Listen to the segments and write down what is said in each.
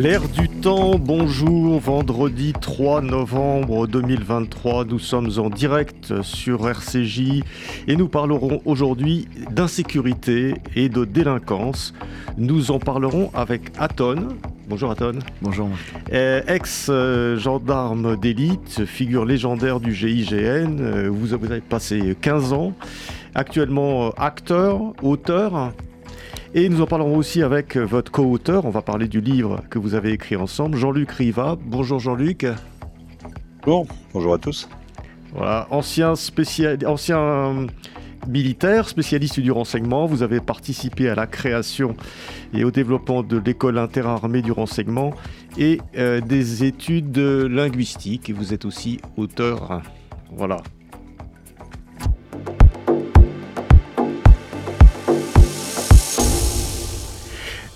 L'air du temps, bonjour, vendredi 3 novembre 2023, nous sommes en direct sur RCJ et nous parlerons aujourd'hui d'insécurité et de délinquance. Nous en parlerons avec Aton. Bonjour Aton. Bonjour. Euh, Ex-gendarme d'élite, figure légendaire du GIGN, euh, vous avez passé 15 ans, actuellement euh, acteur, auteur. Et nous en parlerons aussi avec votre co-auteur. On va parler du livre que vous avez écrit ensemble, Jean-Luc Riva. Bonjour Jean-Luc. Bon, bonjour à tous. Voilà, ancien, spécial... ancien militaire, spécialiste du renseignement. Vous avez participé à la création et au développement de l'école interarmée du renseignement et euh, des études linguistiques. Et vous êtes aussi auteur. Voilà.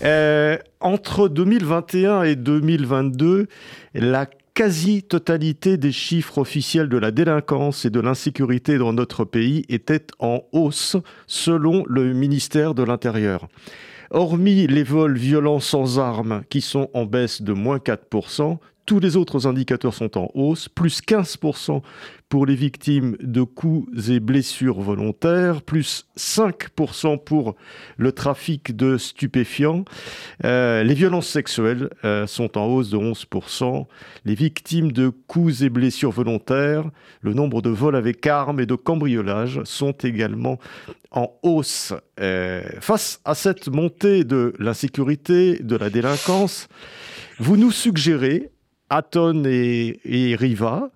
Euh, entre 2021 et 2022, la quasi-totalité des chiffres officiels de la délinquance et de l'insécurité dans notre pays était en hausse selon le ministère de l'Intérieur. Hormis les vols violents sans armes qui sont en baisse de moins 4%, tous les autres indicateurs sont en hausse, plus 15% pour les victimes de coups et blessures volontaires, plus 5% pour le trafic de stupéfiants. Euh, les violences sexuelles euh, sont en hausse de 11%. Les victimes de coups et blessures volontaires, le nombre de vols avec armes et de cambriolages sont également en hausse. Euh, face à cette montée de l'insécurité, de la délinquance, vous nous suggérez Aton et, Riva,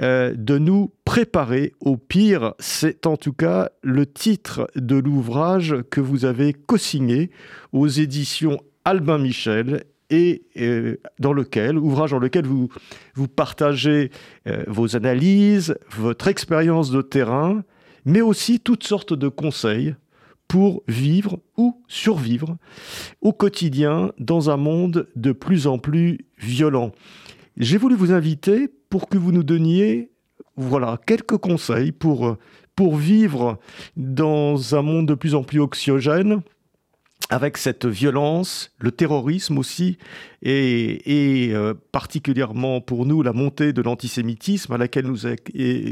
euh, de nous préparer au pire. C'est en tout cas le titre de l'ouvrage que vous avez co-signé aux éditions Albin Michel et euh, dans lequel, ouvrage dans lequel vous, vous partagez euh, vos analyses, votre expérience de terrain, mais aussi toutes sortes de conseils pour vivre ou survivre au quotidien dans un monde de plus en plus violent. J'ai voulu vous inviter pour que vous nous donniez voilà, quelques conseils pour, pour vivre dans un monde de plus en plus oxygène, avec cette violence, le terrorisme aussi, et, et euh, particulièrement pour nous la montée de l'antisémitisme à laquelle nous,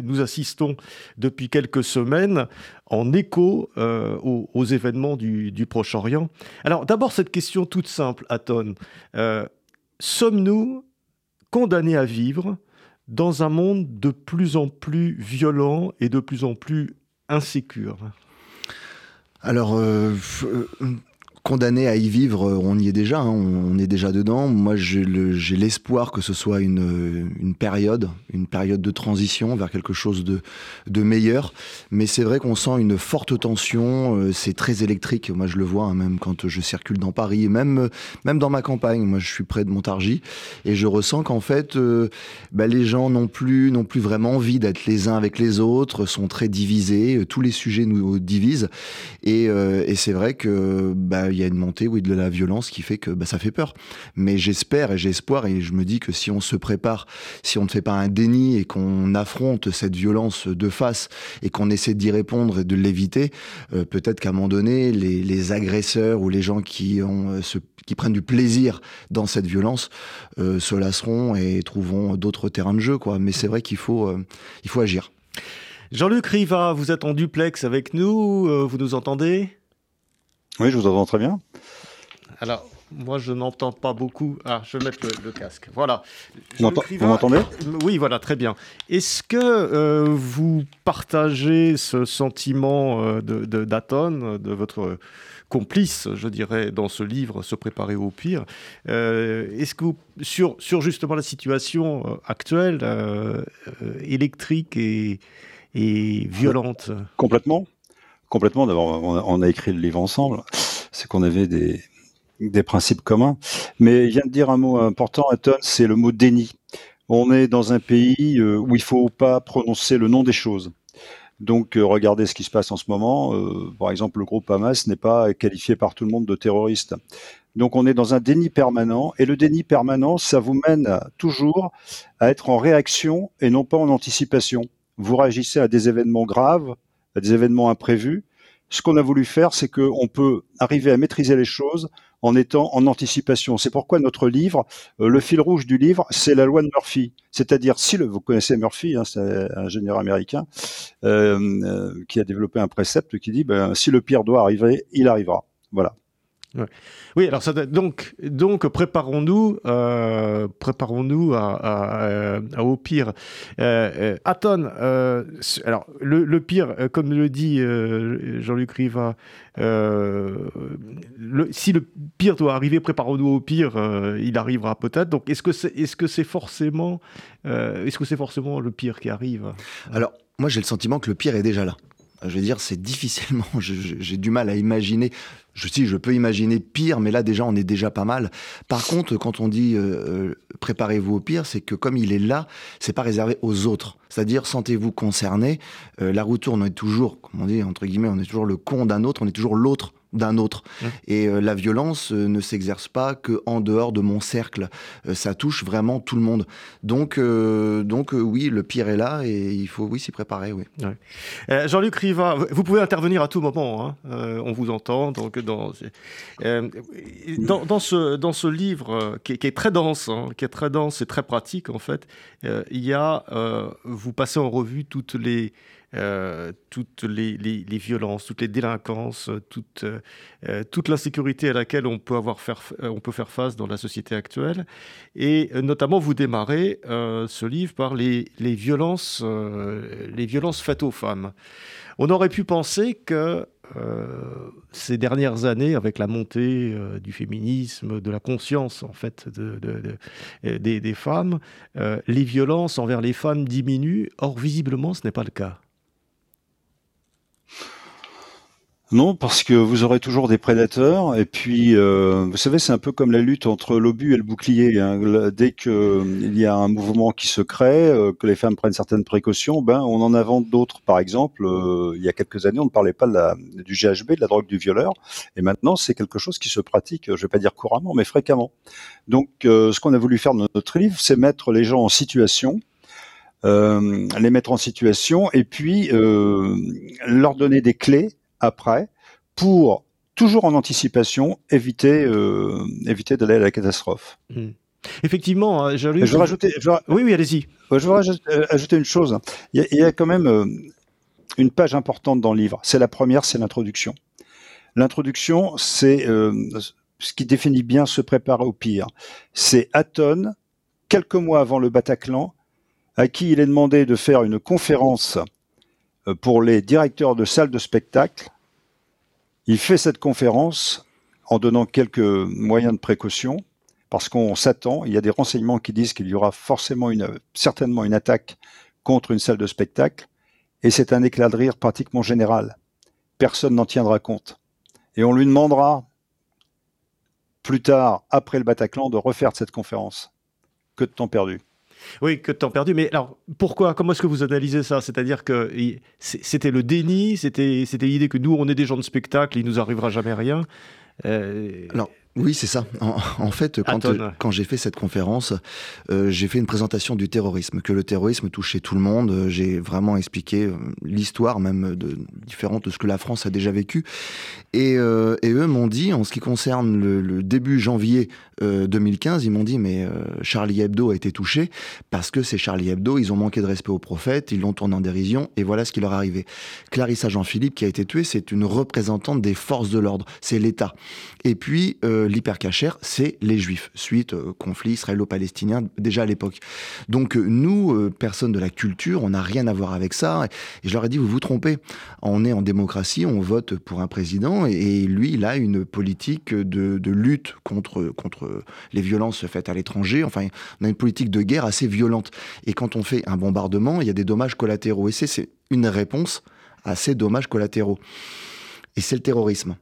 nous, assistons depuis quelques semaines en écho euh, aux, événements du, du Proche-Orient. Alors d'abord cette question toute simple, Aton. Euh, sommes-nous condamnés à vivre dans un monde de plus en plus violent et de plus en plus insécure. Alors, euh, euh, condamné à y vivre, euh, on y est déjà, hein, on, est déjà dedans. Moi, j'ai l'espoir que ce soit une, une, période, une période de transition vers quelque chose de, meilleur. Mais c'est vrai qu'on sent une forte tension, euh, c'est très électrique. Moi, je le vois, hein, même quand je circule dans Paris, même, même dans ma campagne. Moi, je suis près de Montargis et je ressens qu'en fait, euh, bah, les gens n'ont plus, plus vraiment envie d'être les uns avec les autres, sont très divisés. Tous les sujets nous divisent. Et, et c'est vrai que bah, il y a une montée oui, de la violence qui fait que bah, ça fait peur. Mais j'espère et j'ai espoir et je me dis que si on se prépare, si on ne fait pas un déni et qu'on affronte cette violence de face et qu'on essaie d'y répondre et de l'éviter, euh, peut-être qu'à un moment donné, les, agresseurs ou les gens qui, ont, euh, qui prennent du plaisir dans cette violence euh, se lasseront et trouveront d'autres terrains de jeu. Quoi. Mais c'est vrai qu'il faut, il faut agir. Jean-Luc Riva, vous êtes en duplex avec nous, vous nous entendez? Oui, je vous entends très bien. Alors, moi, je n'entends pas beaucoup. Ah, je vais mettre le, casque. Voilà. Vous m'entendez Oui, voilà, très bien. Est-ce que euh, vous partagez ce sentiment euh, de d'Aton, de, votre complice, je dirais, dans ce livre, Se préparer au pire? Euh, Est-ce que sur, sur justement la situation actuelle, électrique et, et violente? Complètement. Complètement. D'abord, on, a écrit le livre ensemble. c'est qu'on avait des, principes communs. Mais il vient de dire un mot important, Aton, c'est le mot déni. On est dans un pays euh, où il faut pas prononcer le nom des choses. Donc, euh, regardez ce qui se passe en ce moment. Euh, par exemple, le groupe Hamas n'est pas qualifié par tout le monde de terroriste. Donc, on est dans un déni permanent. Et le déni permanent, ça vous mène toujours à être en réaction et non pas en anticipation. Vous réagissez à des événements graves, à des événements imprévus. Ce qu'on a voulu faire, c'est qu'on peut arriver à maîtriser les choses en étant en anticipation. C'est pourquoi notre livre, euh, le fil rouge du livre, c'est la loi de Murphy. C'est-à-dire, si le, vous connaissez Murphy, hein, c'est un ingénieur américain euh, euh, qui a développé un précepte qui dit, ben, si le pire doit arriver, il arrivera. Voilà. Oui, alors ça, donc, donc préparons-nous, euh, préparons-nous au pire. Euh, Aton, euh, alors le, pire, comme le dit Jean-Luc Riva, si le pire doit arriver, préparons-nous au pire. il arrivera peut-être. Donc, est-ce que c'est, est-ce forcément, est-ce que c'est forcément le pire qui arrive? Alors, moi, j'ai le sentiment que le pire est déjà là je veux dire, c'est difficilement, j'ai du mal à imaginer. Je si je peux imaginer pire, mais là déjà on est déjà pas mal. Par contre, quand on dit euh, euh, préparez-vous au pire, c'est que comme il est là, c'est pas réservé aux autres. C'est-à-dire sentez-vous concerné. Euh, la roue tourne, on est toujours, comme on dit entre guillemets, on est toujours le con d'un autre, on est toujours l'autre d'un autre. Mmh. Et euh, la violence euh, ne s'exerce pas que en dehors de mon cercle. Euh, ça touche vraiment tout le monde. Donc, donc oui, le pire est là et il faut oui s'y préparer. Oui. Jean-Luc Riva, vous pouvez intervenir à tout moment. Hein. on vous entend. Donc dans, dans, ce dans ce livre qui, est très dense, hein, qui est très dense et très pratique en fait, il y a vous passez en revue toutes les euh, toutes les, violences, toutes les délinquances, toute, euh, toute l'insécurité à laquelle on peut, avoir faire, on peut faire face dans la société actuelle. Et euh, notamment, vous démarrez ce livre par les, violences, les violences faites aux femmes. On aurait pu penser que ces dernières années, avec la montée du féminisme, de la conscience en fait de, des, des, femmes, les violences envers les femmes diminuent. Or, visiblement, ce n'est pas le cas. Non, parce que vous aurez toujours des prédateurs. Et puis, euh, vous savez, c'est un peu comme la lutte entre l'obus et le bouclier. Hein. Dès qu'il euh, y a un mouvement qui se crée, euh, que les femmes prennent certaines précautions, ben, on en invente d'autres. Par exemple, il y a quelques années, on ne parlait pas du GHB, de la drogue du violeur. Et maintenant, c'est quelque chose qui se pratique, je ne vais pas dire couramment, mais fréquemment. Donc, ce qu'on a voulu faire dans notre livre, c'est mettre les gens en situation. Les mettre en situation et puis leur donner des clés après pour toujours en anticipation éviter euh, éviter d'aller à la catastrophe. Hmm. Effectivement, hein, Je veux rajouter. Oui, oui, allez-y. Je veux euh, ajouter une chose. Il y a, quand même euh, une page importante dans le livre. C'est la première, c'est l'introduction. L'introduction, c'est ce qui définit bien se préparer au pire. C'est Aton, quelques mois avant le Bataclan, à qui il est demandé de faire une conférence pour les directeurs de salles de spectacle il fait cette conférence en donnant quelques moyens de précaution, parce qu'on s'attend, il y a des renseignements qui disent qu'il y aura forcément une, certainement une attaque contre une salle de spectacle, et c'est un éclat de rire pratiquement général. Personne n'en tiendra compte. Et on lui demandera, plus tard, après le Bataclan, de refaire cette conférence. Que de temps perdu. Oui, que de temps perdu. Mais alors, pourquoi Comment est-ce que vous analysez ça? C'est-à-dire que c'était le déni, c'était l'idée que nous, on est des gens de spectacle, il nous arrivera jamais rien. Euh... oui, c'est ça. En, fait, quand, quand j'ai fait cette conférence, euh, j'ai fait une présentation du terrorisme, que le terrorisme touchait tout le monde. J'ai vraiment expliqué euh, l'histoire même de, différente de ce que la France a déjà vécu. Et, euh, et eux m'ont dit, en ce qui concerne le, le début janvier 2015, ils m'ont dit, mais Charlie Hebdo a été touché parce que c'est Charlie Hebdo, ils ont manqué de respect au prophète, ils l'ont tourné en dérision, et voilà ce qui leur est arrivé. Clarissa Jean-Philippe, qui a été tuée, c'est une représentante des forces de l'ordre, c'est l'État. Et puis, l'hypercachère, c'est les juifs, suite au conflit israélo-palestinien déjà à l'époque. Donc euh, nous, euh, personnes de la culture, on n'a rien à voir avec ça. Et je leur ai dit, vous vous trompez. On est en démocratie, on vote pour un président, et lui, il a une politique de, lutte contre, contre les violences faites à l'étranger. Enfin, on a une politique de guerre assez violente. Et quand on fait un bombardement, il y a des dommages collatéraux. Et c'est une réponse à ces dommages collatéraux. Et c'est le terrorisme.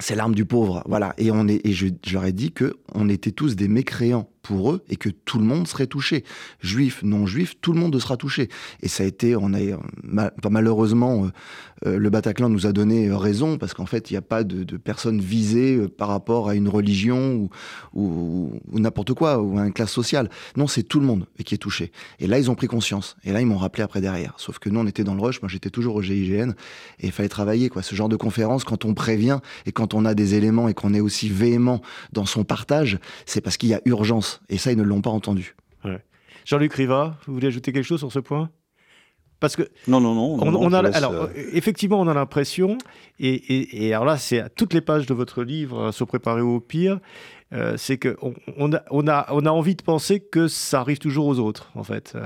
C'est l'arme du pauvre, voilà. Et on est, et je, je dit que on était tous des mécréants pour eux et que tout le monde serait touché. Juifs, non juifs, tout le monde sera touché. Et ça a été, on a malheureusement, euh, euh, le Bataclan nous a donné euh, raison parce qu'en fait, il n'y a pas de, de, personnes visées par rapport à une religion ou n'importe quoi ou à une classe sociale. Non, c'est tout le monde qui est touché. Et là, ils ont pris conscience. Et là, ils m'ont rappelé après derrière. Sauf que nous, on était dans le rush. Moi, j'étais toujours au GIGN et il fallait travailler quoi. Ce genre de conférence, quand on prévient et quand on a des éléments et qu'on est aussi véhément dans son partage, c'est parce qu'il y a urgence et ça, ils ne l'ont pas entendu. Jean-Luc Riva, vous voulez ajouter quelque chose sur ce point? Parce que non, non, non. On, a, alors, euh, effectivement, on a l'impression, et, et, alors là, c'est à toutes les pages de votre livre, Se préparer au pire, euh, c'est qu'on on a, envie de penser que ça arrive toujours aux autres, en fait.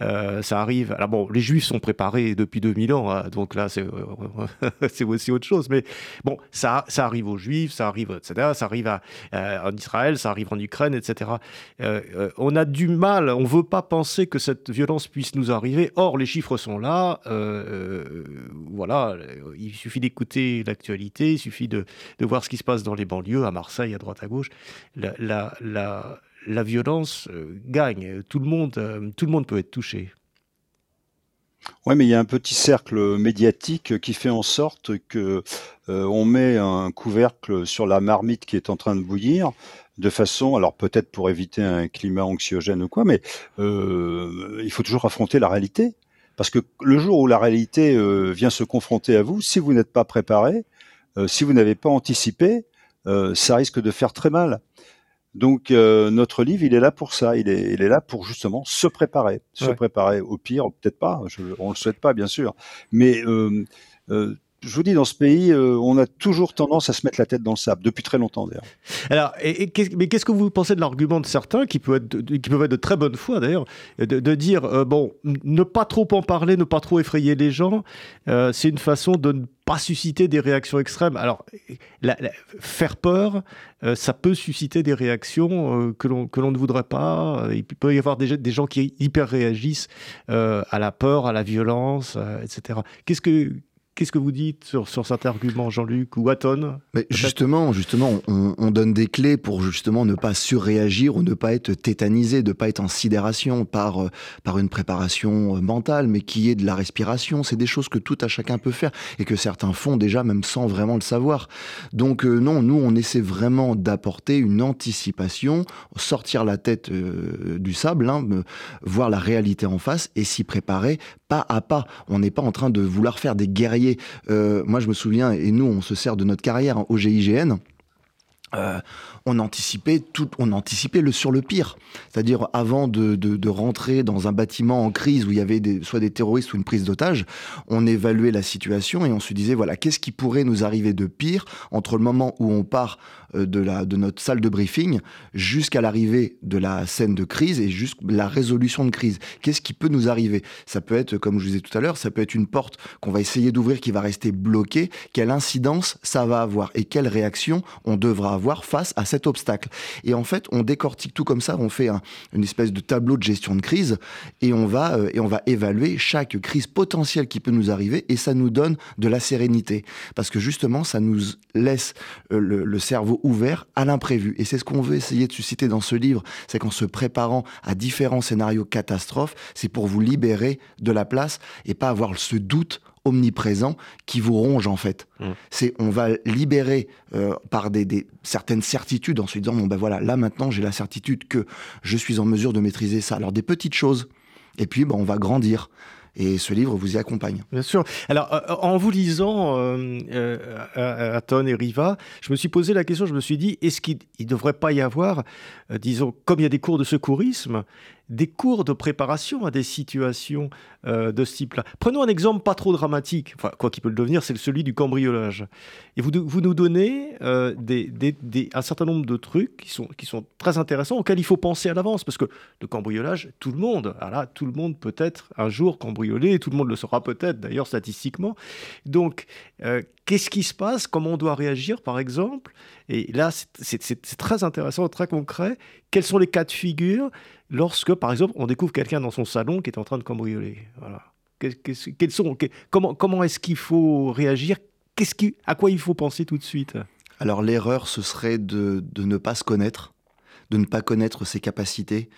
Euh, ça arrive. Alors bon, les Juifs sont préparés depuis 2000 ans, hein, donc là, c'est aussi autre chose. Mais bon, ça, arrive aux Juifs, ça arrive, etc. Ça arrive en Israël, ça arrive en Ukraine, etc. Euh, on a du mal, on veut pas penser que cette violence puisse nous arriver. Or, les chiffres sont là. voilà, il suffit d'écouter l'actualité, il suffit de voir ce qui se passe dans les banlieues, à Marseille, à droite, à gauche la, violence euh, gagne. Tout le, monde, euh, tout le monde peut être touché. Oui, mais il y a un petit cercle médiatique qui fait en sorte que euh, on met un couvercle sur la marmite qui est en train de bouillir, de façon, alors peut-être pour éviter un climat anxiogène ou quoi, mais il faut toujours affronter la réalité. Parce que le jour où la réalité vient se confronter à vous, si vous n'êtes pas préparé, si vous n'avez pas anticipé, ça risque de faire très mal. Donc euh, notre livre, il est là pour ça. Il est, il est là pour justement se préparer, se préparer au pire, peut-être pas. Je, on le souhaite pas, bien sûr, mais euh, je vous dis, dans ce pays, on a toujours tendance à se mettre la tête dans le sable, depuis très longtemps d'ailleurs. Alors, mais qu'est-ce que vous pensez de l'argument de certains, qui peuvent être qui peuvent être de très bonne foi d'ailleurs, de, dire, bon, ne pas trop en parler, ne pas trop effrayer les gens, c'est une façon de ne pas susciter des réactions extrêmes. Alors, faire peur, euh, ça peut susciter des réactions euh, que l'on ne voudrait pas. Il peut y avoir des, des gens qui hyper réagissent euh, à la peur, à la violence, etc. Qu'est-ce que Qu'est-ce que vous dites sur, sur cet argument, Jean-Luc ou Aton Mais Justement, justement on, on, donne des clés pour justement ne pas surréagir ou ne pas être tétanisé, ne pas être en sidération par, euh, par une préparation euh, mentale, mais qui est de la respiration. C'est des choses que tout à chacun peut faire et que certains font déjà même sans vraiment le savoir. Donc euh, non, nous, on essaie vraiment d'apporter une anticipation, sortir la tête du sable, hein, voir la réalité en face et s'y préparer pas à pas. On n'est pas en train de vouloir faire des guerriers euh, moi, je me souviens, et nous, on se sert de notre carrière au GIGN. Euh, on anticipait tout, on anticipait le sur le pire. C'est-à-dire avant de, rentrer dans un bâtiment en crise où il y avait soit des terroristes ou une prise d'otage, on évaluait la situation et on se disait voilà qu'est-ce qui pourrait nous arriver de pire entre le moment où on part euh, de, de notre salle de briefing jusqu'à l'arrivée de la scène de crise et jusqu'à la résolution de crise. Qu'est-ce qui peut nous arriver? Ça peut être, comme je vous disais tout à l'heure, ça peut être une porte qu'on va essayer d'ouvrir qui va rester bloquée. Quelle incidence ça va avoir et quelle réaction on devra avoir? Face à cet obstacle. Et en fait, on décortique tout comme ça, on fait une espèce de tableau de gestion de crise et on va euh, et on va évaluer chaque crise potentielle qui peut nous arriver et ça nous donne de la sérénité parce que justement, ça nous laisse euh, le, le cerveau ouvert à l'imprévu. Et c'est ce qu'on veut essayer de susciter dans ce livre, c'est qu'en se préparant à différents scénarios catastrophes, c'est pour vous libérer de la place et pas avoir ce doute omniprésent qui vous ronge en fait. Mmh. C'est on va libérer euh, par des, des, certaines certitudes en se disant bon ben voilà là maintenant j'ai la certitude que je suis en mesure de maîtriser ça. Alors des petites choses et puis ben, on va grandir. Et ce livre vous y accompagne. Bien sûr. Alors, euh, en vous lisant euh, euh, Aton et Riva, je me suis posé la question, je me suis dit, est-ce qu'il ne devrait pas y avoir, euh, disons, comme il y a des cours de secourisme, des cours de préparation à des situations euh, de ce type-là. Prenons un exemple pas trop dramatique, quoi qu'il peut le devenir, c'est celui du cambriolage. Et vous, nous donnez euh, un certain nombre de trucs qui sont, très intéressants, auxquels il faut penser à l'avance, parce que le cambriolage, tout le monde, voilà, tout le monde peut être un jour cambriolé, tout le monde le sera peut-être d'ailleurs statistiquement. Donc, euh, qu'est-ce qui se passe Comment on doit réagir, par exemple? Et là, c'est très intéressant, très concret. Quels sont les cas de figure lorsque, par exemple, on découvre quelqu'un dans son salon qui est en train de cambrioler? Voilà. Sont, comment comment est-ce qu'il faut réagir? Qui, à quoi il faut penser tout de suite? Alors l'erreur, ce serait de, de, ne pas se connaître, de ne pas connaître ses capacités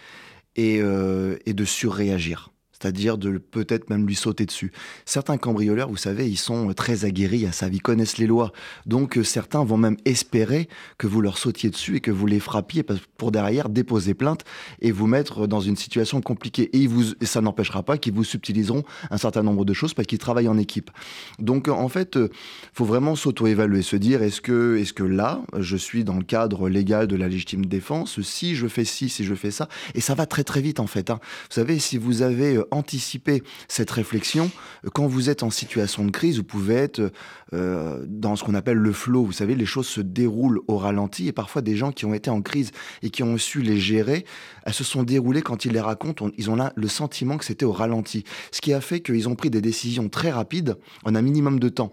et, euh, et de surréagir c'est-à-dire de peut-être même lui sauter dessus. Certains cambrioleurs, vous savez, ils sont très aguerris à ça, ils connaissent les lois. Donc euh, certains vont même espérer que vous leur sautiez dessus et que vous les frappiez pour derrière déposer plainte et vous mettre dans une situation compliquée. Et, ça n'empêchera pas qu'ils vous subtiliseront un certain nombre de choses parce qu'ils travaillent en équipe. Donc en fait, il euh, faut vraiment s'auto-évaluer, se dire est-ce que, est que là, je suis dans le cadre légal de la légitime défense? Si je fais ci, si je fais ça, et ça va très très vite en fait. Hein. Vous savez, si vous avez euh, anticiper cette réflexion. Quand vous êtes en situation de crise, vous pouvez être euh, dans ce qu'on appelle le flow. Vous savez, les choses se déroulent au ralenti et parfois des gens qui ont été en crise et qui ont su les gérer, elles se sont déroulées quand ils les racontent, ils ont là le sentiment que c'était au ralenti. Ce qui a fait qu'ils ont pris des décisions très rapides en un minimum de temps.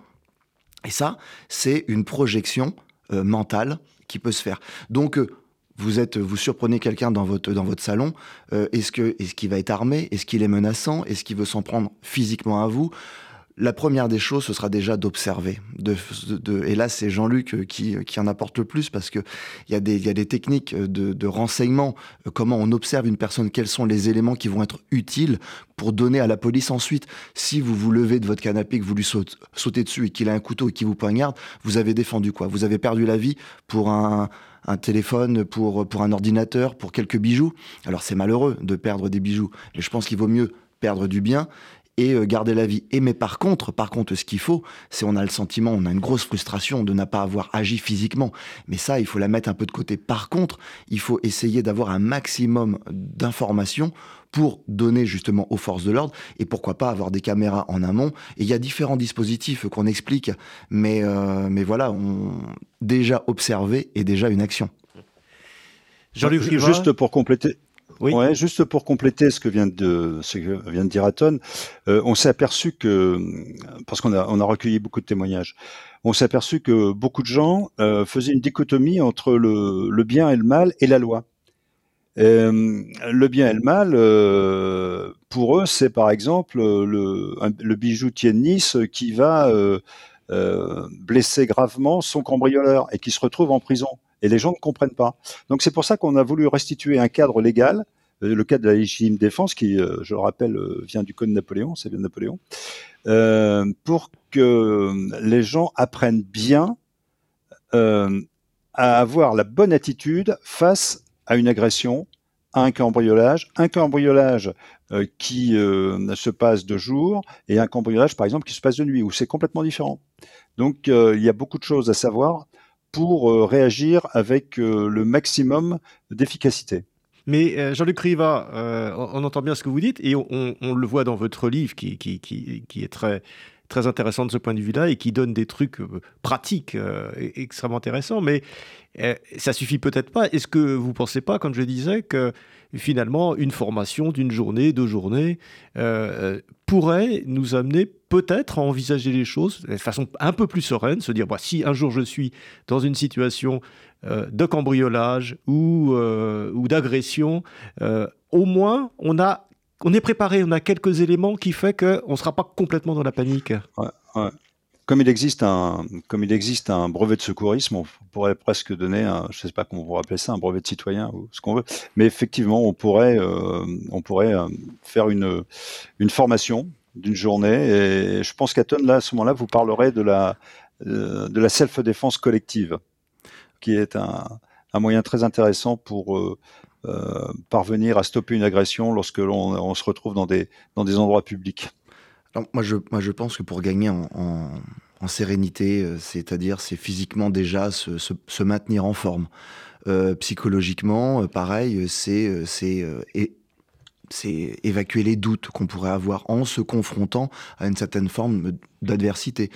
Et ça, c'est une projection euh, mentale qui peut se faire. Donc, euh, vous êtes, vous surprenez quelqu'un dans votre, dans votre salon, euh, est-ce que, est-ce qu'il va être armé? Est-ce qu'il est menaçant? Est-ce qu'il veut s'en prendre physiquement à vous? La première des choses, ce sera déjà d'observer. De, et là, c'est Jean-Luc euh, qui, qui en apporte le plus parce qu'il y, a des, y a des techniques de, de renseignement, euh, comment on observe une personne, quels sont les éléments qui vont être utiles pour donner à la police ensuite. Si vous vous levez de votre canapé, que vous lui sautez dessus et qu'il a un couteau et qu'il vous poignarde, vous avez défendu quoi? Vous avez perdu la vie pour un, un téléphone, pour, un ordinateur, pour quelques bijoux. Alors c'est malheureux de perdre des bijoux, mais je pense qu'il vaut mieux perdre du bien et euh, garder la vie. Et mais par contre, par contre, ce qu'il faut, c'est on a le sentiment, on a une grosse frustration de ne pas avoir agi physiquement. Mais ça, il faut la mettre un peu de côté. Par contre, il faut essayer d'avoir un maximum d'informations pour donner justement aux forces de l'ordre et pourquoi pas avoir des caméras en amont. Et il y a différents dispositifs qu'on explique, mais, euh, mais voilà, on déjà observé et déjà une action. Jean-Luc Juste pour compléter, oui. Juste pour compléter ce que vient de, ce que vient de dire Aton, euh, on s'est aperçu que, parce qu'on a, on a recueilli beaucoup de témoignages, on s'est aperçu que beaucoup de gens euh, faisaient une dichotomie entre le, le, bien et le mal et la loi. Euh, le bien et le mal, pour eux, c'est par exemple le, le bijoutier Nice qui va euh, blesser gravement son cambrioleur et qui se retrouve en prison et les gens ne comprennent pas. Donc c'est pour ça qu'on a voulu restituer un cadre légal, euh, le cadre de la légitime défense, qui, euh, je le rappelle, vient du code de Napoléon, c'est de Napoléon, pour que les gens apprennent bien à avoir la bonne attitude face à une agression, un cambriolage, un cambriolage euh, qui se passe de jour et un cambriolage, par exemple, qui se passe de nuit, où c'est complètement différent. Donc, il y a beaucoup de choses à savoir pour euh, réagir avec euh, le maximum d'efficacité. Mais euh, Jean-Luc Riva, on entend bien ce que vous dites et on, le voit dans votre livre qui, est très, très intéressant de ce point de vue-là et qui donne des trucs pratiques extrêmement intéressants. Mais ça suffit peut-être pas. Est-ce que vous pensez pas, quand je disais que finalement, une formation d'une journée, deux journées, euh, pourrait nous amener peut-être à envisager les choses de façon un peu plus sereine, se dire, bah, si un jour je suis dans une situation euh, de cambriolage ou, euh, ou d'agression, au moins on a on est préparé, on a quelques éléments qui fait qu'on ne sera pas complètement dans la panique. Comme il existe un, comme il existe un brevet de secourisme, on pourrait presque donner, je ne sais pas comment vous appeler ça, un brevet de citoyen ou ce qu'on veut. Mais effectivement, on pourrait, euh, on pourrait euh, faire une, une formation d'une journée. Et je pense qu'à là, à ce moment-là, vous parlerez de la, euh, la self-défense collective, qui est un, un, moyen très intéressant pour parvenir à stopper une agression lorsque l'on on se retrouve dans des, dans des endroits publics moi, je, moi, je pense que pour gagner en, sérénité, euh, c'est-à-dire c'est physiquement déjà se, se, maintenir en forme. Euh, psychologiquement, euh, pareil, euh, c'est c'est évacuer les doutes qu'on pourrait avoir en se confrontant à une certaine forme d'adversité.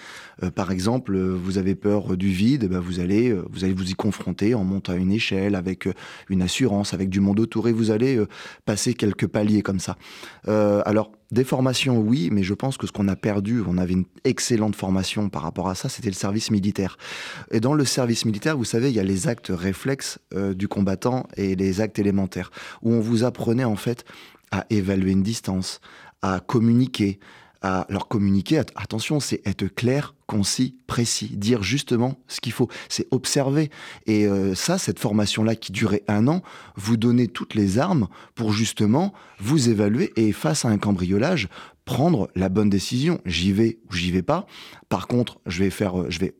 Euh, par exemple, vous avez peur du vide, eh ben vous allez vous allez vous y confronter en montant une échelle avec une assurance, avec du monde autour et vous allez passer quelques paliers comme ça. Euh, alors des formations, oui, mais je pense que ce qu'on a perdu, on avait une excellente formation par rapport à ça, c'était le service militaire. Et dans le service militaire, vous savez, il y a les actes réflexes euh, du combattant et les actes élémentaires, où on vous apprenait en fait à évaluer une distance, à communiquer, à leur communiquer. Attention, c'est être clair, concis, précis, dire justement ce qu'il faut. C'est observer. Et euh, ça, cette formation-là qui durait un an, vous donnez toutes les armes pour justement vous évaluer et face à un cambriolage, prendre la bonne décision. J'y vais ou j'y vais pas. Par contre, je vais faire, euh, je vais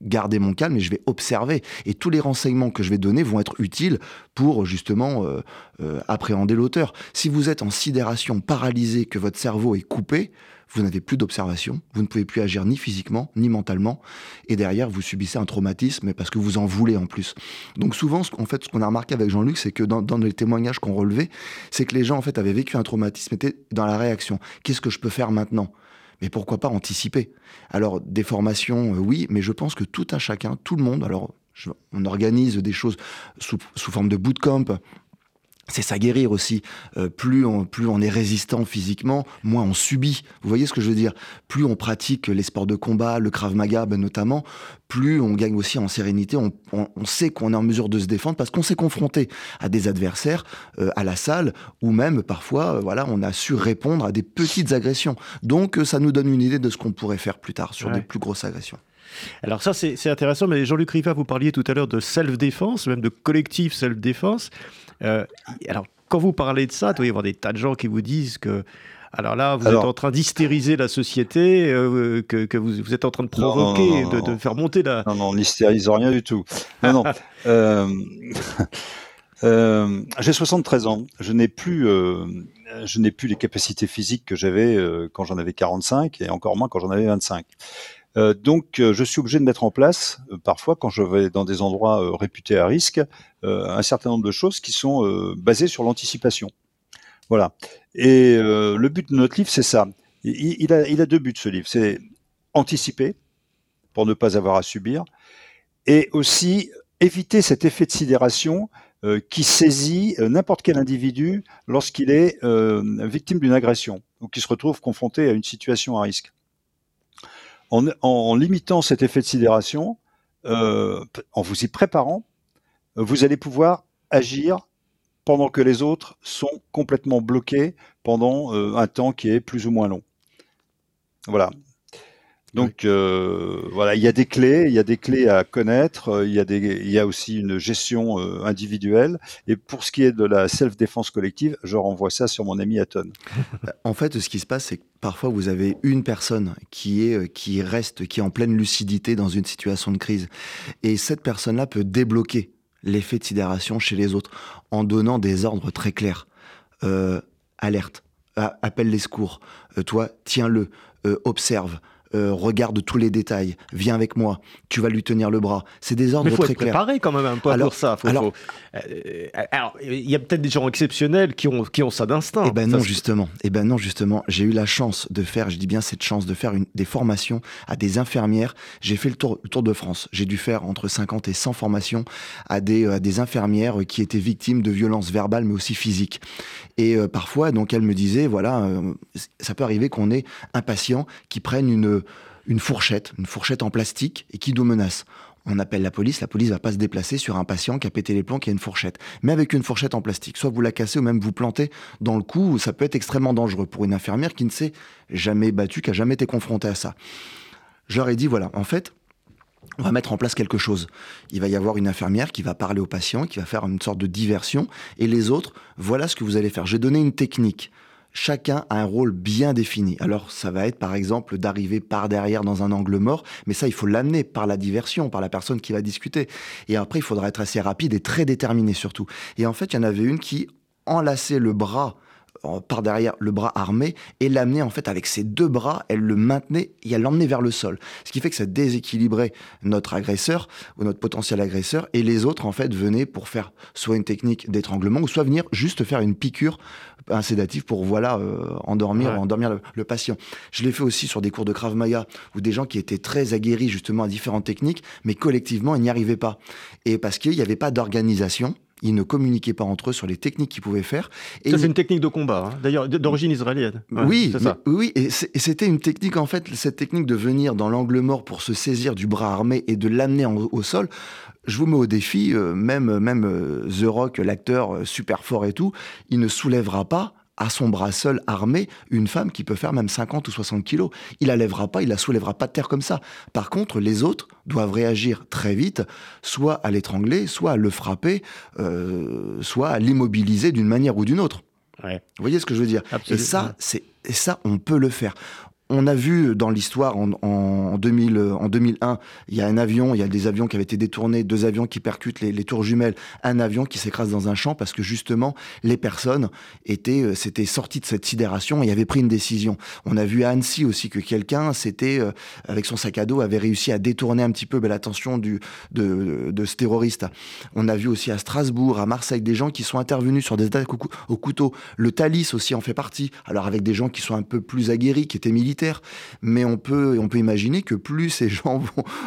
garder mon calme et je vais observer. Et tous les renseignements que je vais donner vont être utiles pour justement euh, appréhender l'auteur. Si vous êtes en sidération, paralysé, que votre cerveau est coupé, vous n'avez plus d'observation, vous ne pouvez plus agir ni physiquement ni mentalement, et derrière vous subissez un traumatisme parce que vous en voulez en plus. Donc souvent, en fait, ce qu'on a remarqué avec Jean-Luc, c'est que dans, les témoignages qu'on relevait, c'est que les gens en fait avaient vécu un traumatisme, étaient dans la réaction. Qu'est-ce que je peux faire maintenant? Mais pourquoi pas anticiper? Alors, des formations, euh, oui, mais je pense que tout un chacun, tout le monde, alors on organise des choses sous, sous forme de bootcamp, c'est s'aguerrir aussi. Euh, plus, on, plus on est résistant physiquement, moins on subit. Vous voyez ce que je veux dire? Plus on pratique les sports de combat, le Krav Maga ben, notamment, plus on gagne aussi en sérénité. On, sait qu'on est en mesure de se défendre parce qu'on s'est confronté à des adversaires euh, à la salle ou même parfois, euh, voilà, on a su répondre à des petites agressions. Donc ça nous donne une idée de ce qu'on pourrait faire plus tard sur des plus grosses agressions. Alors ça, c'est intéressant, mais Jean-Luc Riva, vous parliez tout à l'heure de self-défense, même de collectif self-défense. Euh, alors, quand vous parlez de ça, il doit y avoir des tas de gens qui vous disent que alors là, vous êtes en train d'hystériser la société, euh, que, vous, êtes en train de provoquer, de, faire monter la. Non, non, on n'hystérise rien du tout. Non, non. Euh, j'ai 73 ans. Je n'ai plus, je n'ai plus les capacités physiques que j'avais quand j'en avais 45 et encore moins quand j'en avais 25. Euh, donc, euh, je suis obligé de mettre en place, euh, parfois, quand je vais dans des endroits réputés à risque, un certain nombre de choses qui sont basées sur l'anticipation. Voilà. Et le but de notre livre, c'est ça. Il, a, il a deux buts, ce livre. C'est anticiper, pour ne pas avoir à subir, et aussi éviter cet effet de sidération qui saisit n'importe quel individu lorsqu'il est victime d'une agression ou qui se retrouve confronté à une situation à risque en, limitant cet effet de sidération, euh, en vous y préparant, vous allez pouvoir agir pendant que les autres sont complètement bloqués pendant euh, un temps qui est plus ou moins long. Voilà. Donc euh, voilà, il y a des clés, il y a des clés à connaître, euh, il y a, des, il y a aussi une gestion euh, individuelle. Et pour ce qui est de la self-défense collective, je renvoie ça sur mon ami Aton. En fait, ce qui se passe, c'est que parfois vous avez une personne qui est qui reste, qui est en pleine lucidité dans une situation de crise, et cette personne-là peut débloquer l'effet de sidération chez les autres en donnant des ordres très clairs. alerte, appelle les secours, toi tiens-le, observe. Euh, regarde tous les détails, viens avec moi, tu vas lui tenir le bras. C'est des ordres très clairs. préparé quand même un peu alors, pour ça. alors, euh, alors, il y a peut-être des gens exceptionnels qui ont, qui ont ça d'instinct. Eh ben non, justement. Eh ben non, justement. J'ai eu la chance de faire, je dis bien cette chance de faire une, des formations à des infirmières. J'ai fait le tour, tour de France. J'ai dû faire entre 50 et 100 formations à des, à des infirmières qui étaient victimes de violences verbales, mais aussi physiques. Et euh, parfois, donc, elle me disait, voilà, ça peut arriver qu'on ait un patient qui prenne une une fourchette, une fourchette en plastique et qui nous menace. On appelle la police, la police va pas se déplacer sur un patient qui a pété les plombs, qui a une fourchette. Mais avec une fourchette en plastique, soit vous la cassez ou même vous plantez dans le cou, ça peut être extrêmement dangereux pour une infirmière qui ne s'est jamais battue, qui a jamais été confrontée à ça. Je leur ai dit, voilà, en fait, on va mettre en place quelque chose. Il va y avoir une infirmière qui va parler au patient, qui va faire une sorte de diversion, et les autres, voilà ce que vous allez faire. J'ai donné une technique chacun a un rôle bien défini. Alors ça va être par exemple d'arriver par derrière dans un angle mort, mais ça il faut l'amener par la diversion, par la personne qui va discuter. Et après il faudra être assez rapide et très déterminé surtout. Et en fait il y en avait une qui enlaçait le bras par derrière le bras armé et l'amener en fait avec ses deux bras, elle le maintenait et elle l'emmenait vers le sol. Ce qui fait que ça déséquilibrait notre agresseur ou notre potentiel agresseur et les autres en fait venaient pour faire soit une technique d'étranglement ou soit venir juste faire une piqûre un sédatif pour voilà euh, endormir endormir le, patient. Je l'ai fait aussi sur des cours de Krav Maga où des gens qui étaient très aguerris justement à différentes techniques mais collectivement ils n'y arrivaient pas et parce qu'il n'y avait pas d'organisation ils ne communiquaient pas entre eux sur les techniques qu'ils pouvaient faire. Et ça, c'est une technique de combat, hein. d'ailleurs, d'origine israélienne. oui, oui, et c'était une technique, en fait, cette technique de venir dans l'angle mort pour se saisir du bras armé et de l'amener au sol. Je vous mets au défi, euh, même, même euh, The Rock, l'acteur euh, super fort et tout, il ne soulèvera pas à son bras seul, armé, une femme qui peut faire même 50 ou 60 kilos. Il la lèvera pas, il la soulèvera pas de terre comme ça. Par contre, les autres doivent réagir très vite, soit à l'étrangler, soit à le frapper, euh, soit à l'immobiliser d'une manière ou d'une autre. Vous voyez ce que je veux dire? Et ça, c'est et ça, on peut le faire on a vu dans l'histoire en, en, 2000, en 2001, il y a un avion, il y a des avions qui avaient été détournés, deux avions qui percutent les, tours jumelles, un avion qui s'écrase dans un champ parce que justement les personnes étaient, euh, s'étaient sorties de cette sidération et avaient pris une décision. On a vu à Annecy aussi que quelqu'un, c'était euh, avec son sac à dos, avait réussi à détourner un petit peu ben, l'attention du de, de, ce terroriste. On a vu aussi à Strasbourg, à Marseille, des gens qui sont intervenus sur des attaques au couteau. Le Thalys aussi en fait partie. Alors avec des gens qui sont un peu plus aguerris, qui étaient militaires mais on peut, on peut imaginer que plus ces gens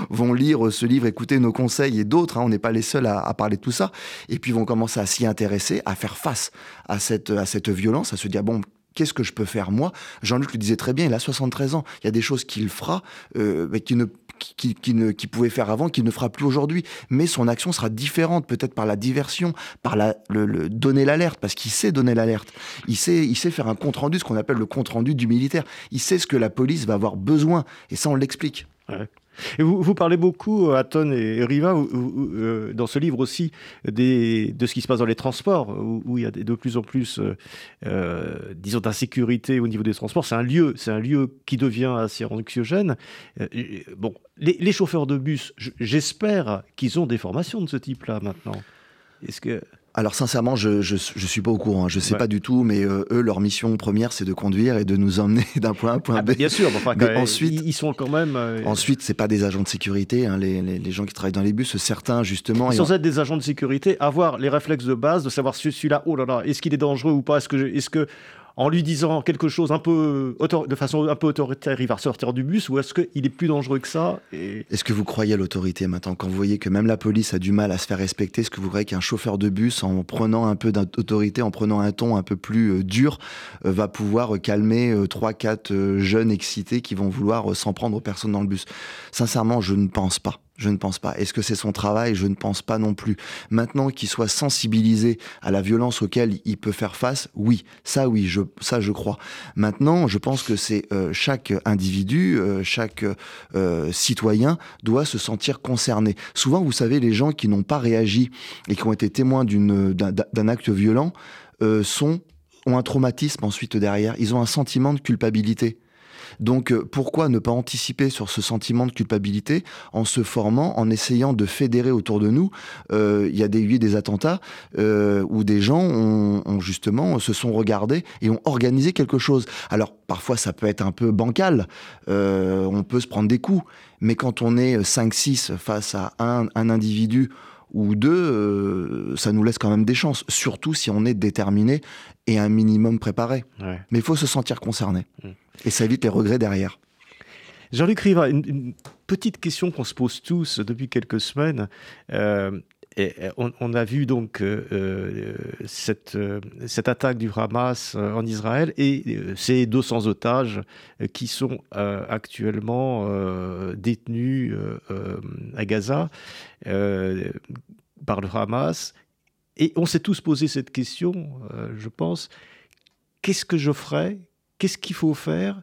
vont, lire ce livre, écouter nos conseils et d'autres, hein, on n'est pas les seuls à, parler de tout ça, et puis vont commencer à s'y intéresser, à faire face à cette, à cette violence, à se dire, bon, qu'est-ce que je peux faire moi? Jean-Luc le disait très bien, il a 73 ans. Il y a des choses qu'il fera, euh, mais qui ne qui, ne, qui pouvait faire avant, qu'il ne fera plus aujourd'hui. Mais son action sera différente, peut-être par la diversion, par la, le, donner l'alerte, parce qu'il sait donner l'alerte. Il sait, il sait faire un compte rendu, ce qu'on appelle le compte rendu du militaire. Il sait ce que la police va avoir besoin, et ça on l'explique. Vous, parlez beaucoup, euh, Aton et Riva, euh, dans ce livre aussi, de ce qui se passe dans les transports, où, il y a de plus en plus, euh, disons, d'insécurité au niveau des transports. C'est un lieu, c'est un lieu qui devient assez anxiogène. bon, les, les, chauffeurs de bus, j'espère qu'ils ont des formations de ce type-là maintenant. Est-ce que alors sincèrement, je, je, suis pas au courant, je sais pas du tout, mais euh, eux, leur mission première, c'est de conduire et de nous emmener d'un point A à un point ah, B. bien sûr, mais ensuite, ils sont quand même. Euh, ensuite, c'est pas des agents de sécurité, hein, les, les, gens qui travaillent dans les bus, certains justement. Sans être des agents de sécurité, avoir les réflexes de base, de savoir si celui-là, oh là là, est-ce qu'il est dangereux ou pas, est-ce que, est-ce que en lui disant quelque chose un peu de façon un peu autoritaire, il va sortir du bus ou est-ce qu'il est plus dangereux que ça Est-ce que vous croyez à l'autorité maintenant Quand vous voyez que même la police a du mal à se faire respecter, est-ce que vous croyez qu'un chauffeur de bus, en prenant un peu d'autorité, en prenant un ton un peu plus euh, dur, euh, va pouvoir calmer 3-4 euh, jeunes excités qui vont vouloir s'en prendre aux personnes dans le bus? Sincèrement, je ne pense pas. Je ne pense pas. Est-ce que c'est son travail? Je ne pense pas non plus. Maintenant qu'il soit sensibilisé à la violence auquel il peut faire face, oui, ça oui, je, ça je crois. Maintenant, je pense que c'est euh, chaque individu, euh, chaque euh, citoyen doit se sentir concerné. Souvent, vous savez, les gens qui n'ont pas réagi et qui ont été témoins d'un acte violent sont ont un traumatisme ensuite derrière. Ils ont un sentiment de culpabilité. Donc euh, pourquoi ne pas anticiper sur ce sentiment de culpabilité en se formant, en essayant de fédérer autour de nous euh, Il y a des, eu des attentats euh, où des gens ont, justement se sont regardés et ont organisé quelque chose. Alors parfois ça peut être un peu bancal, on peut se prendre des coups, mais quand on est 5-6 face à un, un individu ou deux, euh, ça nous laisse quand même des chances, surtout si on est déterminé et un minimum préparé. Mais il faut se sentir concerné. Mm. Et ça évite les regrets derrière. Jean-Luc Riva, une, petite question qu'on se pose tous depuis quelques semaines. Euh, on, a vu donc euh, euh, cette, attaque du Hamas en Israël et ces 200 otages qui sont actuellement détenus à Gaza par le Hamas. Et on s'est tous posé cette question, je pense. Qu'est-ce que je ferais Qu'est-ce qu'il faut faire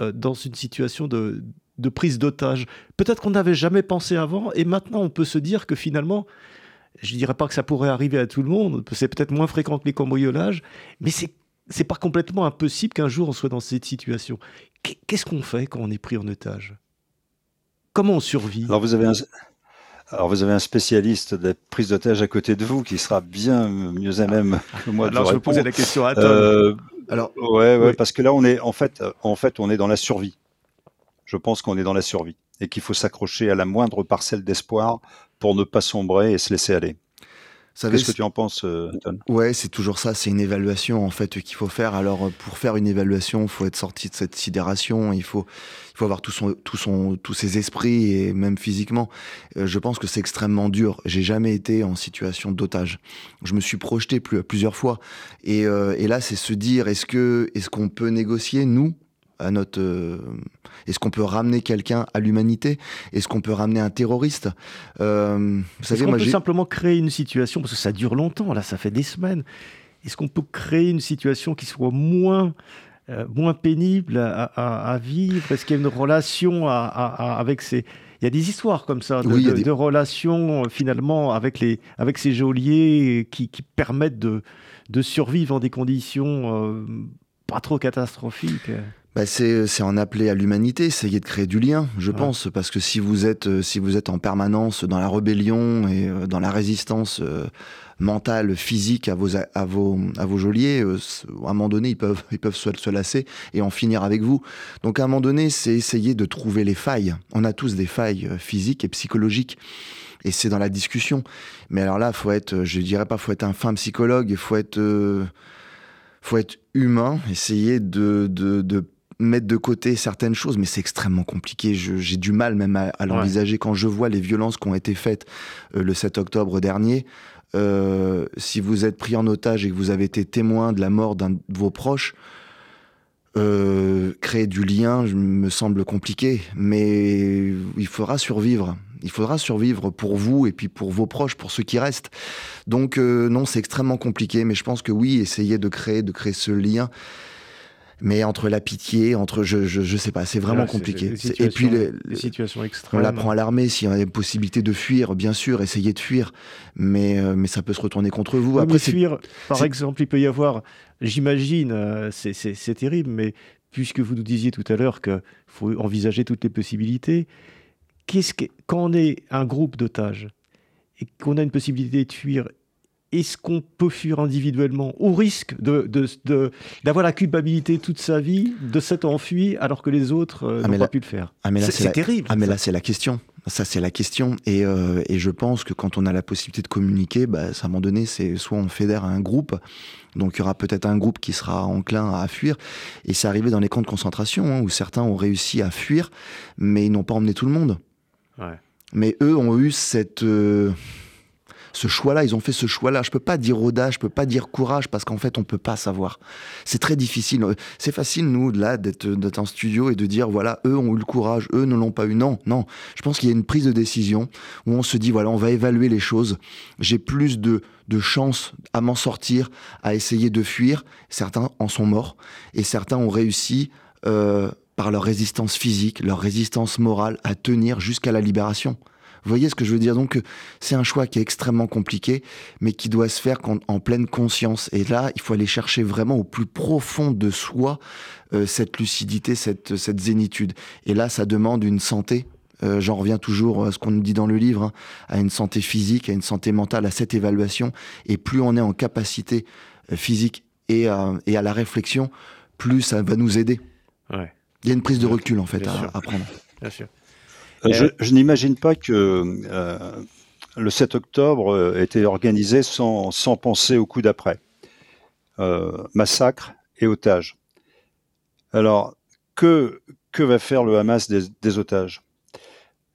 dans une situation de, de prise d'otage? Peut-être qu'on n'avait jamais pensé avant, et maintenant on peut se dire que finalement, je ne dirais pas que ça pourrait arriver à tout le monde, c'est peut-être moins fréquent que les cambriolages, mais c'est c'est pas complètement impossible qu'un jour on soit dans cette situation. Qu'est-ce qu'on fait quand on est pris en otage? Comment on survit? Alors vous avez un, alors vous avez un spécialiste des prises d'otages à côté de vous qui sera bien mieux à même que moi Alors de je vais poser la question à Tom. Euh, alors ouais, ouais parce que là on est en fait en fait on est dans la survie. Je pense qu'on est dans la survie et qu'il faut s'accrocher à la moindre parcelle d'espoir pour ne pas sombrer et se laisser aller. Qu'est-ce que tu en penses, euh, Anton? Ouais, c'est toujours ça. C'est une évaluation en fait qu'il faut faire. Alors, euh, pour faire une évaluation, il faut être sorti de cette sidération. Il faut, il faut avoir tout son, tout son, tous ses esprits et même physiquement. Euh, je pense que c'est extrêmement dur. J'ai jamais été en situation d'otage. Je me suis projeté plusieurs fois. Et, et là, c'est se dire est-ce que, est-ce qu'on peut négocier nous à notre. Euh, est-ce qu'on peut ramener quelqu'un à l'humanité? Est-ce qu'on peut ramener un terroriste? Euh, Est-ce qu'on peut simplement créer une situation parce que ça dure longtemps là, ça fait des semaines. est-ce qu'on peut créer une situation qui soit moins moins pénible à, vivre? Est-ce qu'il y a une relation avec ces... Il y a des histoires comme ça, de, relations finalement avec, les, avec ces geôliers qui, permettent de, de survivre en des conditions pas trop catastrophiques. Bah c'est en appeler à l'humanité, essayer de créer du lien, je pense, parce que si vous êtes euh, si vous êtes en permanence dans la rébellion et euh, dans la résistance euh, mentale, physique à vos à vos à vos geôliers, à un moment donné ils peuvent ils peuvent se, lasser et en finir avec vous. Donc à un moment donné, c'est essayer de trouver les failles. On a tous des failles physiques et psychologiques et c'est dans la discussion. Mais alors là, faut être, je dirais pas, faut être un fin psychologue, il faut être, faut être humain, essayer de, de, de mettre de côté certaines choses, mais c'est extrêmement compliqué. J'ai du mal même à, l'envisager quand je vois les violences qui ont été faites euh, le 7 octobre dernier. Euh, si vous êtes pris en otage et que vous avez été témoin de la mort d'un de vos proches, euh, créer du lien me semble compliqué, mais il faudra survivre. Il faudra survivre pour vous et puis pour vos proches, pour ceux qui restent. Donc non, c'est extrêmement compliqué, mais je pense que oui, essayer de créer, de créer ce lien mais entre la pitié, entre je je, je sais pas, c'est vraiment compliqué. et puis les, situations extrêmes. On l'apprend à l'armée s'il y a une possibilité de fuir, bien sûr, essayez de fuir, mais euh, mais ça peut se retourner contre vous. Après fuir, par exemple, il peut y avoir, j'imagine, euh, c'est terrible, mais puisque vous nous disiez tout à l'heure qu'il faut envisager toutes les possibilités, qu'est-ce que quand on est un groupe d'otages et qu'on a une possibilité de fuir est-ce qu'on peut fuir individuellement au risque d'avoir de, de, la culpabilité toute sa vie, de s'être enfui alors que les autres euh, ah, n'ont pas pu le faire? Ah, C'est terrible. Ah mais là c'est la question. Ça c'est la question. Et, euh, et, je pense que quand on a la possibilité de communiquer, bah, à un moment donné, c'est soit on fédère un groupe, donc il y aura peut-être un groupe qui sera enclin à fuir. Et c'est arrivé dans les camps de concentration hein, où certains ont réussi à fuir, mais ils n'ont pas emmené tout le monde. Ouais. Mais eux ont eu cette... Euh, ce choix-là, ils ont fait ce choix-là. Je peux pas dire audace, je peux pas dire courage parce qu'en fait, on peut pas savoir. C'est très difficile. C'est facile, nous, là, d'être, en studio et de dire, voilà, eux ont eu le courage, eux ne l'ont pas eu. Non, non. Je pense qu'il y a une prise de décision où on se dit, voilà, on va évaluer les choses. J'ai plus de, de chance à m'en sortir, à essayer de fuir. Certains en sont morts et certains ont réussi, euh, par leur résistance physique, leur résistance morale, à tenir jusqu'à la libération. Vous voyez ce que je veux dire? Donc c'est un choix qui est extrêmement compliqué, mais qui doit se faire en, pleine conscience. Et là, il faut aller chercher vraiment au plus profond de soi euh, cette lucidité, cette, cette zénitude. Et là, ça demande une santé euh, j'en reviens toujours à ce qu'on nous dit dans le livre, hein, à une santé physique, à une santé mentale, à cette évaluation. Et plus on est en capacité euh, physique et, et, à la réflexion, plus ça va nous aider. Ouais. Il y a une prise de recul en fait à, à, prendre. Bien sûr. Euh, je, n'imagine pas que euh, le 7 octobre ait euh, été organisé sans, sans penser au coup d'après. massacre et otages. Alors, que, que va faire le Hamas des, otages?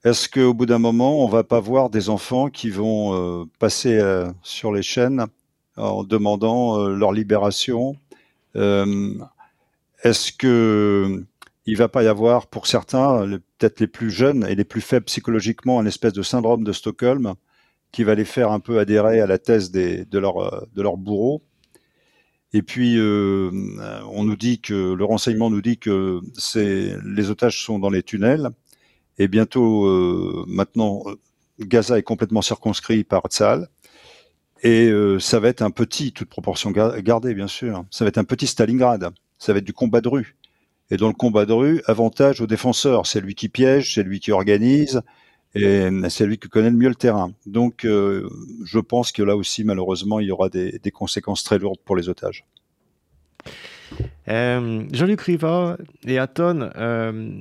Est-ce qu'au bout d'un moment, on va pas voir des enfants qui vont passer sur les chaînes en demandant leur libération? Est-ce que il va pas y avoir pour certains, peut-être les plus jeunes et les plus faibles psychologiquement, un espèce de syndrome de Stockholm qui va les faire un peu adhérer à la thèse de leur de leur bourreau. Et puis euh, on nous dit que le renseignement nous dit que les otages sont dans les tunnels et bientôt euh, maintenant Gaza est complètement circonscrit par Tzal et euh, ça va être un petit, toute proportion gardée bien sûr, ça va être un petit Stalingrad, ça va être du combat de rue. Et dans le combat de rue, avantage au défenseur. C'est lui qui piège, c'est lui qui organise, et c'est lui qui connaît le mieux le terrain. Donc, euh, je pense que là aussi, malheureusement, il y aura des, conséquences très lourdes pour les otages. Euh, Jean-Luc Riva et Aton, euh,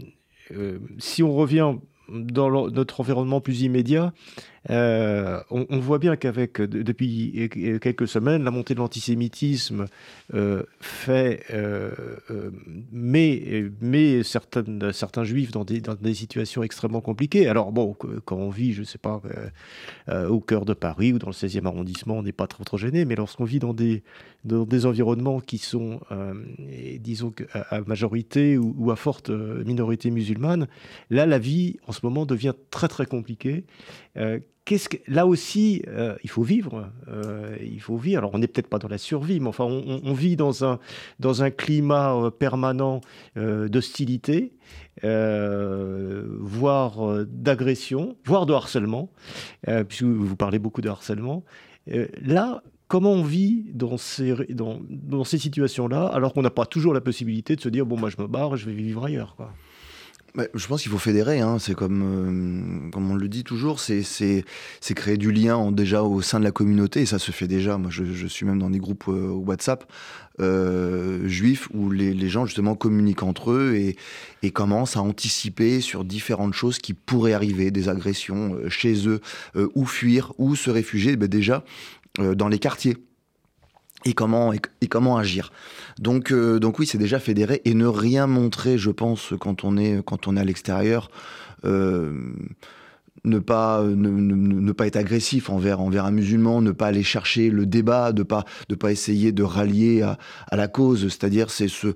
si on revient dans notre environnement plus immédiat, euh, on, voit bien qu'avec depuis quelques semaines, la montée de l'antisémitisme euh, fait euh, met, certains juifs dans des, situations extrêmement compliquées. Alors bon, quand on vit, je ne sais pas, au cœur de Paris ou dans le 16e arrondissement, on n'est pas trop gêné, mais lorsqu'on vit dans des, des environnements qui sont, disons, à, majorité ou, à forte minorité musulmane, là, la vie en ce moment devient très très compliquée qu'est-ce que, là aussi, euh, il faut vivre. Euh, il faut vivre. Alors, on n'est peut-être pas dans la survie, mais enfin, on, vit dans un, dans un climat euh, permanent d'hostilité, voire d'agression, voire de harcèlement, puisque vous parlez beaucoup de harcèlement. là, comment on vit dans ces, dans, ces situations-là, alors qu'on n'a pas toujours la possibilité de se dire, bon, moi, je me barre, je vais vivre ailleurs, quoi? Je pense qu'il faut fédérer, hein. c'est comme, euh, comme on le dit toujours, c'est créer du lien déjà au sein de la communauté, et ça se fait déjà. Moi, je, suis même dans des groupes euh, WhatsApp euh, juifs où les, gens justement communiquent entre eux et, commencent à anticiper sur différentes choses qui pourraient arriver, des agressions chez eux, ou fuir, ou se réfugier ben déjà dans les quartiers et comment, et, comment agir. Donc, euh, donc oui, c'est déjà fédéré et ne rien montrer, je pense, quand on est, quand on est à l'extérieur. Euh, ne pas, ne, pas être agressif envers, envers un musulman, ne pas aller chercher le débat, de pas, de pas essayer de rallier à, à la cause. C'est-à-dire, c'est ce,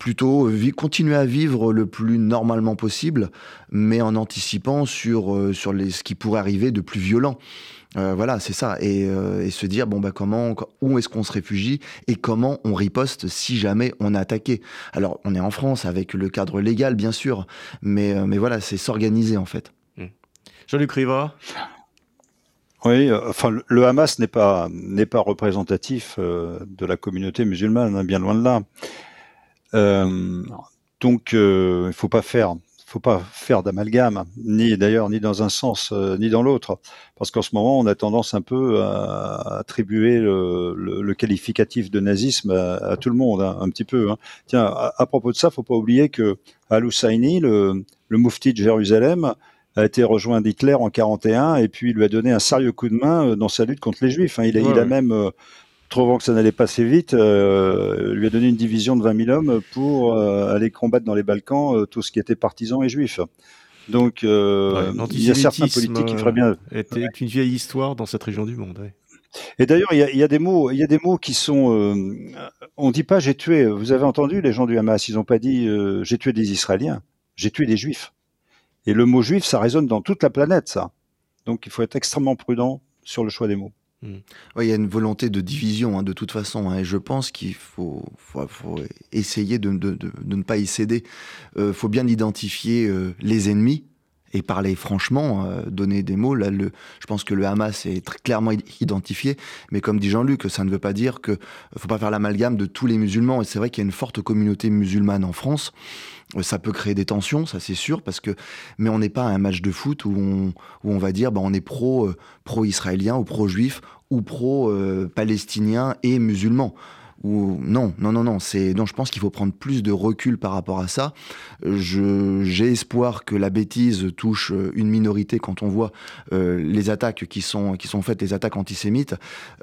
plutôt continuer à vivre le plus normalement possible, mais en anticipant sur, euh, sur les, ce qui pourrait arriver de plus violent. Euh, voilà, c'est ça. Euh, et, se dire, bon, bah, comment, où est-ce qu'on se réfugie et comment on riposte si jamais on est attaqué? Alors, on est en France avec le cadre légal, bien sûr, mais, euh, mais voilà, c'est s'organiser en fait. Mmh. Jean-Luc Riva oui, enfin, le Hamas n'est pas n'est pas représentatif de la communauté musulmane, hein, bien loin de là. donc, il ne faut pas faire faut pas faire d'amalgame, ni d'ailleurs ni dans un sens euh, ni dans l'autre, parce qu'en ce moment on a tendance un peu à attribuer le, qualificatif de nazisme à, tout le monde, hein, un petit peu. Hein. Tiens, à, propos de ça, faut pas oublier que Al-Husseini, le, le mufti de Jérusalem, a été rejoint d'Hitler en 41 et puis il lui a donné un sérieux coup de main euh, dans sa lutte contre les Juifs. Hein. Il, a, il a même euh, trouvant que ça n'allait pas assez vite, euh, lui a donné une division de 20 000 hommes pour euh, aller combattre dans les Balkans euh, tout ce qui était partisan et juif. Donc, euh, il y a certains politiques qui feraient bien. Était une vieille histoire dans cette région du monde. Et d'ailleurs, il, y, a, des mots, il y a des mots qui sont. on dit pas j'ai tué. Vous avez entendu les gens du Hamas, ils n'ont pas dit j'ai tué des Israéliens, j'ai tué des Juifs. Et le mot juif, ça résonne dans toute la planète, ça. Donc, il faut être extrêmement prudent sur le choix des mots. Hmm. il y a une volonté de division hein, de toute façon, hein, et je pense qu'il faut, essayer de, ne pas y céder. Il euh, faut bien identifier euh, les ennemis et parler franchement, euh, donner des mots. Là, le, je pense que le Hamas est très clairement identifié, mais comme dit Jean-Luc, ça ne veut pas dire que faut pas faire l'amalgame de tous les musulmans. Et c'est vrai qu'il y a une forte communauté musulmane en France. Ça peut créer des tensions, ça c'est sûr, parce que mais on n'est pas à un match de foot où on, où on va dire bah, on est pro euh, pro israélien ou pro juif ou pro euh, palestinien et musulman non, non, non, non. C'est non. Je pense qu'il faut prendre plus de recul par rapport à ça. Je j'ai espoir que la bêtise touche euh, une minorité quand on voit euh, les attaques qui sont qui sont faites, les attaques antisémites.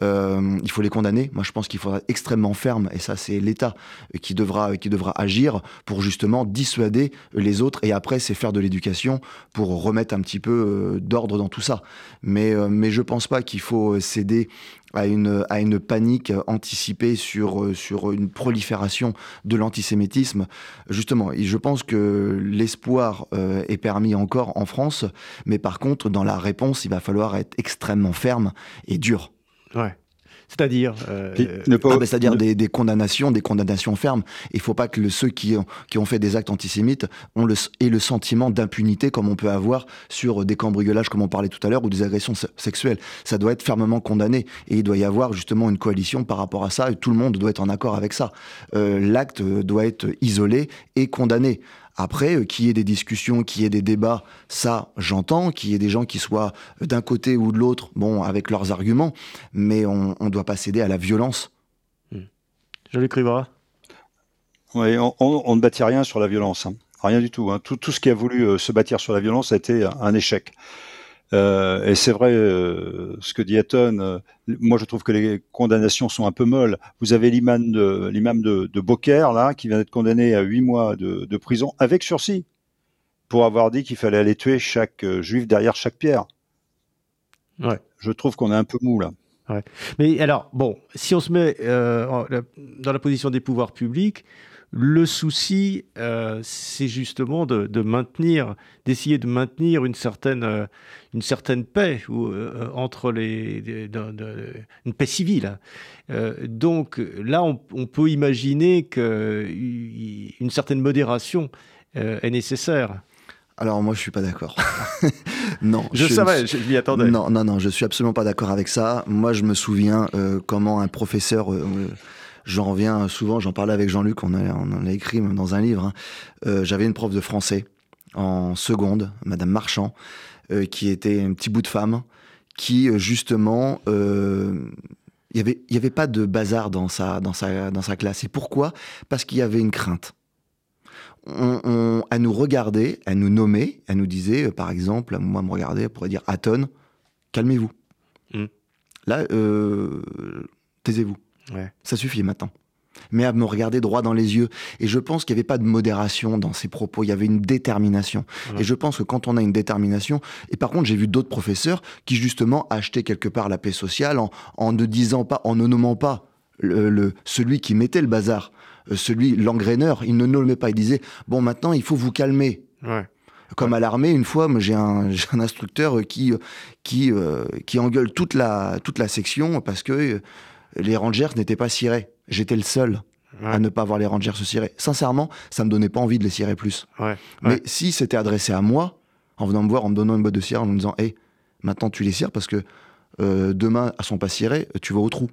Euh, il faut les condamner. Moi, je pense qu'il faudra être extrêmement ferme. Et ça, c'est l'État qui devra qui devra agir pour justement dissuader les autres. Et après, c'est faire de l'éducation pour remettre un petit peu d'ordre dans tout ça. Mais mais je pense pas qu'il faut céder à une, à une panique anticipée sur, euh, sur une prolifération de l'antisémitisme. Justement, je pense que l'espoir euh, est permis encore en France, mais par contre, dans la réponse, il va falloir être extrêmement ferme et dur. C'est-à-dire euh, ah, C'est-à-dire des, des, condamnations, des condamnations fermes. Il ne faut pas que le, ceux qui ont, qui ont fait des actes antisémites ont le, aient le sentiment d'impunité comme on peut avoir sur des cambriolages, comme on parlait tout à l'heure, ou des agressions sexuelles. Ça doit être fermement condamné. Et il doit y avoir justement une coalition par rapport à ça, et tout le monde doit être en accord avec ça. Euh, L'acte doit être isolé et condamné. Après, euh, qu'il y ait des discussions, qu'il y ait des débats, ça, j'entends, qu'il y ait des gens qui soient d'un côté ou de l'autre, bon, avec leurs arguments, mais on ne doit pas céder à la violence. Hmm. Jean-Luc Rivera Oui, on, ne bâtit rien sur la violence. Hein. Rien du tout, hein. tout, tout. ce qui a voulu euh, se bâtir sur la violence a été un échec. Euh, et c'est vrai, euh, ce que dit Hatton, euh, moi je trouve que les condamnations sont un peu molles. Vous avez l'imam de, l'imam de, de Beaucaire, là, qui vient d'être condamné à huit mois de, de, prison avec sursis pour avoir dit qu'il fallait aller tuer chaque juif derrière chaque pierre. Ouais. Je trouve qu'on est un peu mou là. Ouais. Mais alors, bon, si on se met dans la position des pouvoirs publics, le souci, euh, c'est justement de, maintenir, d'essayer de maintenir une certaine, euh, une certaine paix ou, euh, entre les, une paix civile. donc là, on, peut imaginer qu'une certaine modération est nécessaire. Alors moi je suis pas d'accord. non. Je, savais, je m'y attendais. Non, non, non, je suis absolument pas d'accord avec ça. Moi je me souviens comment un professeur J'en reviens souvent, j'en parlais avec Jean-Luc, on, on, en a écrit dans un livre. Hein. Euh, j'avais une prof de français en seconde, Madame Marchand, euh, qui était un petit bout de femme, qui euh, justement, il n'y avait, y avait pas de bazar dans sa, dans sa, dans sa classe. Et pourquoi? Parce qu'il y avait une crainte. On, elle nous regardait, elle nous nommait, elle nous disait, par exemple, moi me regarder, elle pourrait dire Aton, calmez-vous. Mmh. Là, taisez-vous. Ça suffit maintenant. Mais à me regarder droit dans les yeux. Et je pense qu'il n'y avait pas de modération dans ses propos, il y avait une détermination. Et je pense que quand on a une détermination, et par contre j'ai vu d'autres professeurs qui justement achetaient quelque part la paix sociale en, ne disant pas, en ne nommant pas le, celui qui mettait le bazar, euh, celui, l'engraineur, il ne nommait pas, il disait, bon maintenant il faut vous calmer. Comme à l'armée, une fois, j'ai un, un, instructeur qui, qui, euh, qui engueule toute la, toute la section parce que les Rangers n'étaient pas cirés. J'étais le seul à ne pas voir les Rangers se cirer. Sincèrement, ça me donnait pas envie de les cirer plus. Mais si c'était adressé à moi, en venant me voir, en me donnant une botte de cire, en me disant, hé, maintenant tu les cires parce que euh, demain, elles sont pas cirées, tu vas au trou.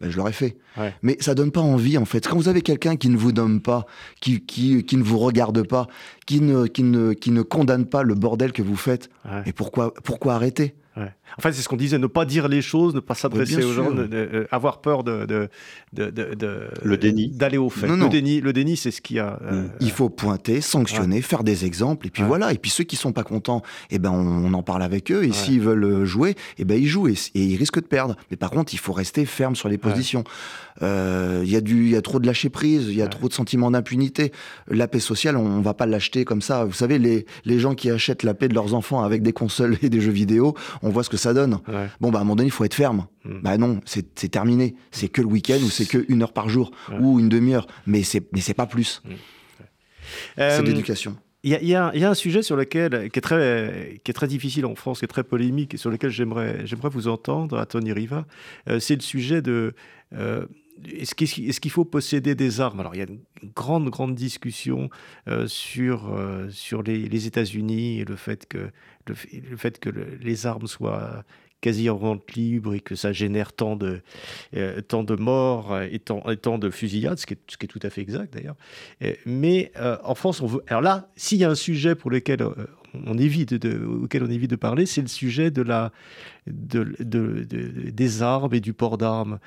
Ben, je l'aurais fait. Mais ça donne pas envie, en fait. Quand vous avez quelqu'un qui ne vous nomme pas, qui, qui, qui, ne vous regarde pas, qui ne, qui, ne, qui ne condamne pas le bordel que vous faites, et pourquoi, pourquoi arrêter? Enfin, c'est ce qu'on disait, ne pas dire les choses, ne pas s'adresser aux gens, euh, avoir peur de, de, de, le déni, d'aller au fait. Le déni, le déni, c'est ce qui a. Euh, Il faut pointer, sanctionner, faire des exemples, et puis voilà. Et puis ceux qui sont pas contents, eh ben on, en parle avec eux. Et s'ils veulent euh, jouer, eh ben ils jouent et, ils risquent de perdre. Mais par contre, il faut rester ferme sur les positions. Il y a du, il y a trop de lâcher prise, il y a trop de sentiments d'impunité. La paix sociale, on, on va pas l'acheter comme ça. Vous savez, les les gens qui achètent la paix de leurs enfants avec des consoles et des jeux vidéo, on voit ce que ça donne. Bon, bah, à un moment donné, il faut être ferme. Hmm. Bah non, c'est terminé. C'est que le week-end ou c'est que une heure par jour ou une demi-heure. Mais c'est pas plus. Hmm. C'est euh, l'éducation. Il y, y, a un sujet sur lequel, qui est, très, qui est très difficile en France, qui est très polémique, et sur lequel j'aimerais vous entendre, à Tony Riva. Euh, c'est le sujet de. Euh, est-ce qu'il faut posséder des armes? Alors, il y a une grande, grande discussion sur, sur les, États-Unis et le fait que, le, fait que les armes soient quasi en vente libre et que ça génère tant de, euh, tant de morts et tant, de fusillades, ce qui, est, tout à fait exact d'ailleurs. Mais euh, en France, on veut. Alors là, s'il y a un sujet pour lequel euh, on évite auquel on évite de parler, c'est le sujet des armes et du port d'armes.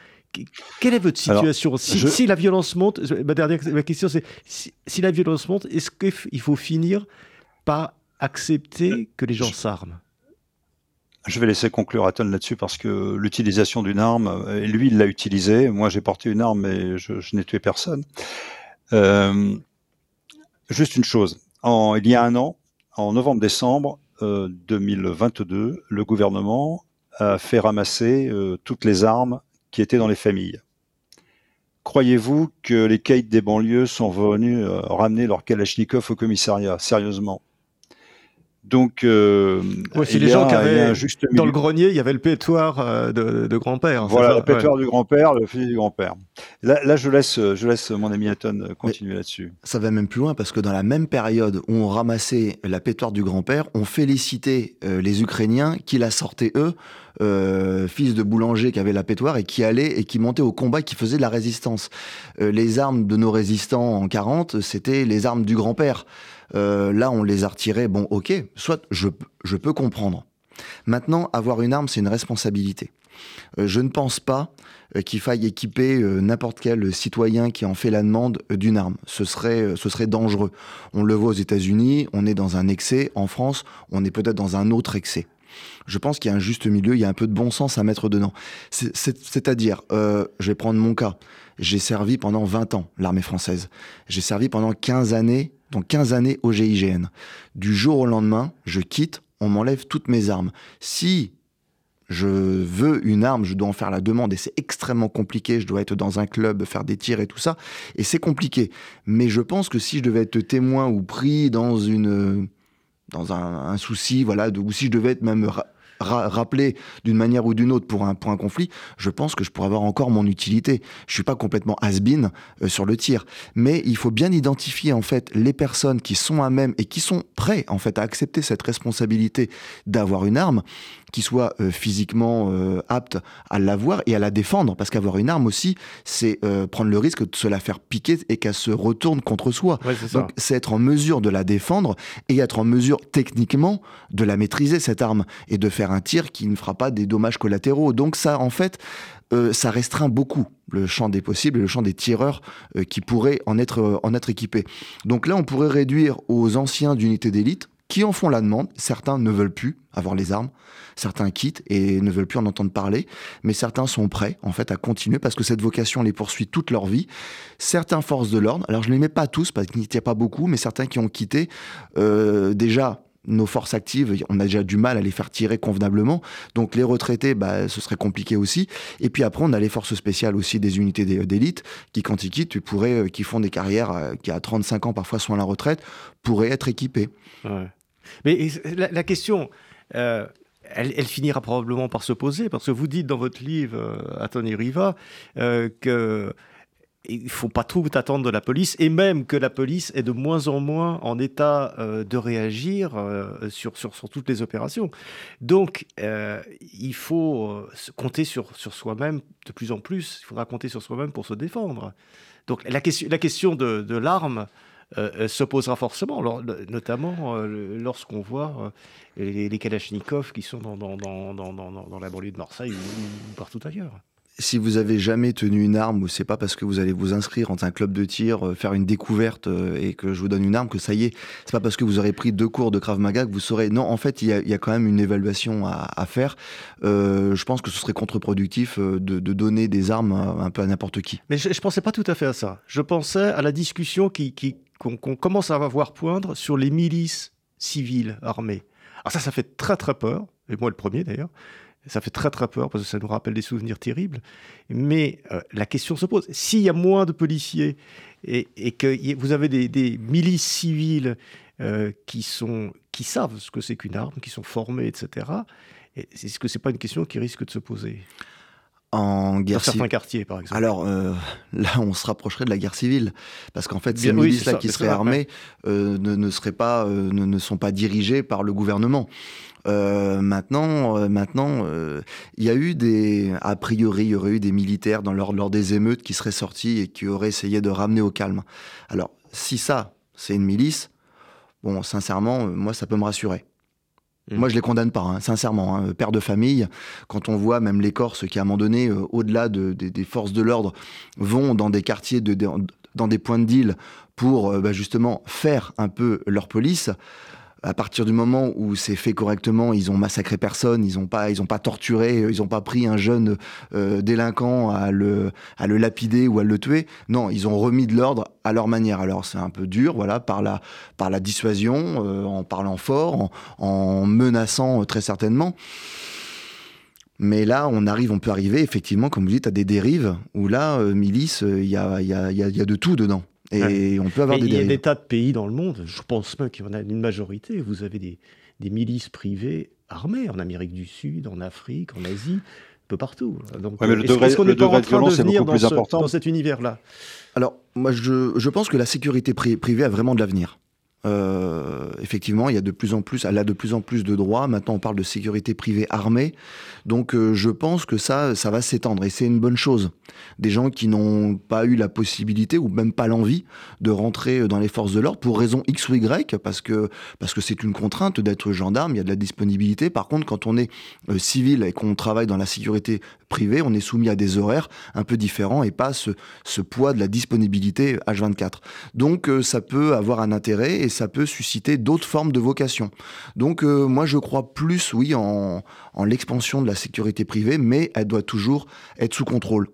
Quelle est votre situation? Si, si, la violence monte, ma dernière ma question c'est si, si, la violence monte, est-ce qu'il faut finir par accepter que les gens s'arment? Je vais laisser conclure Aton là-dessus parce que l'utilisation d'une arme, euh, lui, il l'a utilisée. Moi, j'ai porté une arme et je, n'ai tué personne. Euh, juste une chose. En, il y a un an, en novembre-décembre 2022, euh, le gouvernement a fait ramasser toutes les armes qui étaient dans les familles. Croyez-vous que les caïds des banlieues sont venus ramener leur Kalachnikov au commissariat? Sérieusement donc, euh, c'est les gens qui avaient dans le grenier, il y avait le pétoire euh, de, grand-père. Voilà, le pétoire du grand-père, le fils du grand-père. Là, je laisse, je laisse mon ami Hatton continuer là-dessus. Ça va même plus loin parce que dans la même période où on ramassait la pétoire du grand-père, on félicitait euh, les Ukrainiens qui la sortaient eux, euh, fils de boulanger qui avait la pétoire et qui allait et qui montait au combat, qui faisait de la résistance. les armes de nos résistants en 40, c'était les armes du grand-père. Euh, là, on les a retirés. Bon, ok, soit je, peux comprendre. Maintenant, avoir une arme, c'est une responsabilité. Euh, je ne pense pas euh, qu'il faille équiper n'importe quel citoyen qui en fait la demande d'une arme. Ce serait, ce serait dangereux. On le voit aux États-Unis, on est dans un excès. En France, on est peut-être dans un autre excès. Je pense qu'il y a un juste milieu, il y a un peu de bon sens à mettre dedans. C'est-à-dire, je vais prendre mon cas. J'ai servi pendant 20 ans l'armée française. J'ai servi pendant 15 années donc 15 années au GIGN. Du jour au lendemain, je quitte, on m'enlève toutes mes armes. Si je veux une arme, je dois en faire la demande et c'est extrêmement compliqué. Je dois être dans un club, faire des tirs et tout ça. Et c'est compliqué. Mais je pense que si je devais être témoin ou pris dans une dans un, souci, voilà, ou si je devais être même rappeler d'une manière ou d'une autre pour un, point conflit, je pense que je pourrais avoir encore mon utilité. Je suis pas complètement has-been euh, sur le tir, mais il faut bien identifier en fait les personnes qui sont à même et qui sont prêts en fait à accepter cette responsabilité d'avoir une arme qui soit euh, physiquement euh, apte à l'avoir et à la défendre. Parce qu'avoir une arme aussi, c'est euh, prendre le risque de se la faire piquer et qu'elle se retourne contre soi. Donc c'est être en mesure de la défendre et être en mesure techniquement de la maîtriser, cette arme, et de faire un tir qui ne fera pas des dommages collatéraux. Donc ça, en fait, ça restreint beaucoup le champ des possibles et le champ des tireurs qui pourraient en être, en être équipés. Donc là, on pourrait réduire aux anciens d'unités d'élite qui en font la demande. Certains ne veulent plus avoir les armes, certains quittent et ne veulent plus en entendre parler, mais certains sont prêts en fait à continuer parce que cette vocation les poursuit toute leur vie. Certains forces de l'ordre, alors je ne les mets pas tous parce qu'il n'y a pas beaucoup, mais certains qui ont quitté euh, déjà nos forces actives, on a déjà du mal à les faire tirer convenablement. Donc les retraités, bah, ce serait compliqué aussi. Et puis après, on a les forces spéciales aussi des unités d'élite qui, quand ils quittent, tu pourrais, euh, qui font des carrières, euh, qui à 35 ans parfois sont à la retraite, pourraient être équipés. Mais la, question, euh, elle, finira probablement par se poser, parce que vous dites dans votre livre, euh, Riva, euh, que il faut pas trop attendre de la police, et même que la police est de moins en moins en état de réagir sur, sur, sur, toutes les opérations. Donc, il faut compter sur, sur soi-même de plus en plus. Il faudra compter sur soi-même pour se défendre. Donc, la question, la question de l'arme, euh, euh, se posera forcément, notamment euh, lorsqu'on voit les, les, Kalachnikov qui sont dans, dans, dans, dans, la banlieue de Marseille ou, partout ailleurs si vous avez jamais tenu une arme, c'est pas parce que vous allez vous inscrire dans un club de tir, faire une découverte et que je vous donne une arme que ça y est. C'est pas parce que vous aurez pris deux cours de Krav Maga que vous saurez. Non, en fait, il y a, y a, quand même une évaluation à, à faire. Euh, je pense que ce serait contre-productif de, de, donner des armes un peu à n'importe qui. Mais je, je pensais pas tout à fait à ça. Je pensais à la discussion qui, qui, qu'on commence à voir poindre sur les milices civiles armées. Alors ça, ça fait très très peur, et moi le premier d'ailleurs. Ça fait très très peur parce que ça nous rappelle des souvenirs terribles. Mais euh, la question se pose. S'il y a moins de policiers et, que vous avez des, milices civiles euh, qui, qui savent ce que c'est qu'une arme, qui sont formées, etc., est-ce que ce n'est pas une question qui risque de se poser en guerre Dans certains quartiers, par exemple. Alors euh, là, on se rapprocherait de la guerre civile, parce qu'en fait, ces milices-là qui seraient armées euh, ne, ne, seraient pas, euh, ne, sont pas dirigées par le gouvernement. maintenant, maintenant, il y a eu des, a priori, il y aurait eu des militaires dans lors, lors des émeutes qui seraient sortis et qui auraient essayé de ramener au calme. Alors, si ça, c'est une milice, bon, sincèrement, moi, ça peut me rassurer. Mm. Moi, je les condamne pas, hein, sincèrement. Hein. Père de famille, quand on voit même les Corses qui, à un moment donné, euh, au-delà des forces de l'ordre, vont dans des quartiers, dans des points de deal pour euh, bah, justement faire un peu leur police, à partir du moment où c'est fait correctement, ils ont massacré personne, ils n'ont pas, pas torturé, ils n'ont pas pris un jeune euh, délinquant à le, à le lapider ou à le tuer. Non, ils ont remis de l'ordre à leur manière. Alors c'est un peu dur, voilà, par la, par la dissuasion, euh, en parlant fort, en, menaçant euh, très certainement. Mais là, on arrive, on peut arriver effectivement, comme vous dites, à des dérives où là, milice, il y a, y, a, y a de tout dedans. Et on peut avoir des Il y a des tas de pays dans le monde, je pense même qu'il y en a une majorité, vous avez des, des milices privées armées en Amérique du Sud, en Afrique, en Asie, un peu partout. Donc, le degré, le degré de violence est beaucoup plus important. Dans cet univers-là? Alors, moi, je, je, pense que la sécurité privée a vraiment de l'avenir. Euh, effectivement, il y a de plus en plus, elle a de plus en plus de droits. Maintenant, on parle de sécurité privée armée. Donc, euh, je pense que ça, ça va s'étendre et c'est une bonne chose. Des gens qui n'ont pas eu la possibilité ou même pas l'envie de rentrer dans les forces de l'ordre pour raison X ou Y, parce que parce que c'est une contrainte d'être gendarme. Il y a de la disponibilité. Par contre, quand on est euh, civil et qu'on travaille dans la sécurité privée, on est soumis à des horaires un peu différents et pas ce, ce poids de la disponibilité H24. Donc, ça peut avoir un intérêt et ça peut susciter d'autres formes de vocation. Donc euh, moi je crois plus, oui, en, l'expansion de la sécurité privée, mais elle doit toujours être sous contrôle.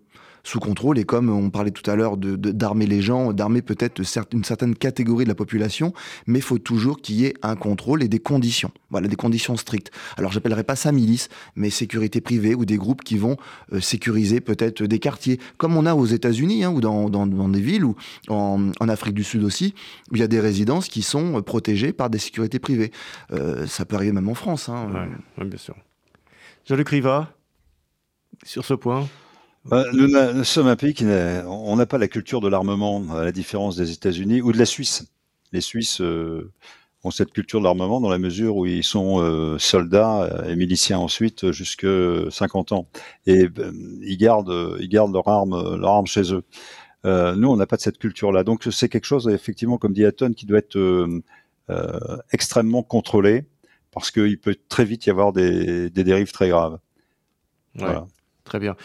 Sous contrôle. Et comme on parlait tout à l'heure d'armer les gens, d'armer peut-être une certaine catégorie de la population, mais il faut toujours qu'il y ait un contrôle et des conditions. Voilà, des conditions strictes. Alors j'appellerai pas ça milice, mais sécurité privée ou des groupes qui vont euh, sécuriser peut-être des quartiers, comme on a aux États-Unis hein, ou dans, des villes ou en, en, Afrique du Sud aussi, où il y a des résidences qui sont euh, protégées par des sécurités privées. Euh, ça peut arriver même en France. Hein. Ouais, bien sûr. Jean-Luc Riva, sur ce point bah, nous, nous, sommes un pays qui n'a, on n'a pas la culture de l'armement, à la différence des États-Unis ou de la Suisse. Les Suisses euh, ont cette culture de l'armement dans la mesure où ils sont euh, soldats et miliciens ensuite jusque 50 ans et euh, ils gardent, ils gardent leur arme, leur arme chez eux. Euh, nous, on n'a pas de cette culture-là, donc c'est quelque chose effectivement, comme dit Hatton, qui doit être euh, extrêmement contrôlé parce qu'il peut très vite y avoir des, des dérives très graves. Ouais. Voilà. Très bien.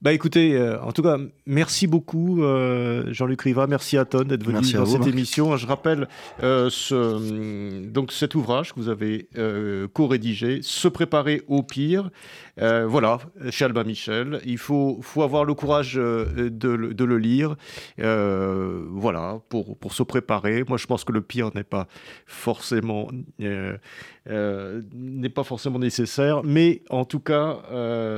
Bah écoutez, euh, en tout cas, merci beaucoup euh, Jean-Luc Riva, merci à Ton d'être venu merci dans vous, cette Marc. émission. Je rappelle euh, ce, donc cet ouvrage que vous avez co-rédigé, Se préparer au pire. Voilà, chez Albin Michel. Il faut, faut avoir le courage de, de le lire. voilà, pour, pour se préparer. Moi, je pense que le pire n'est pas forcément n'est pas forcément nécessaire, mais en tout cas,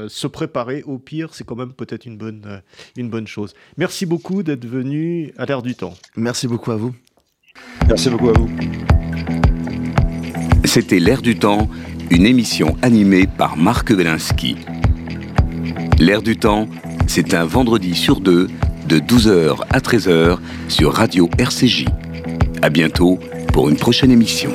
se préparer au pire, c'est quand même peut-être une bonne, euh, une bonne chose. Merci beaucoup d'être venu à l'ère du temps. Merci beaucoup à vous. Merci beaucoup à vous. C'était L'ère du temps, une émission animée par Marc Wielinski. L'ère du temps, c'est un vendredi sur deux, de 12h à 13h sur Radio RCJ. À bientôt pour une prochaine émission.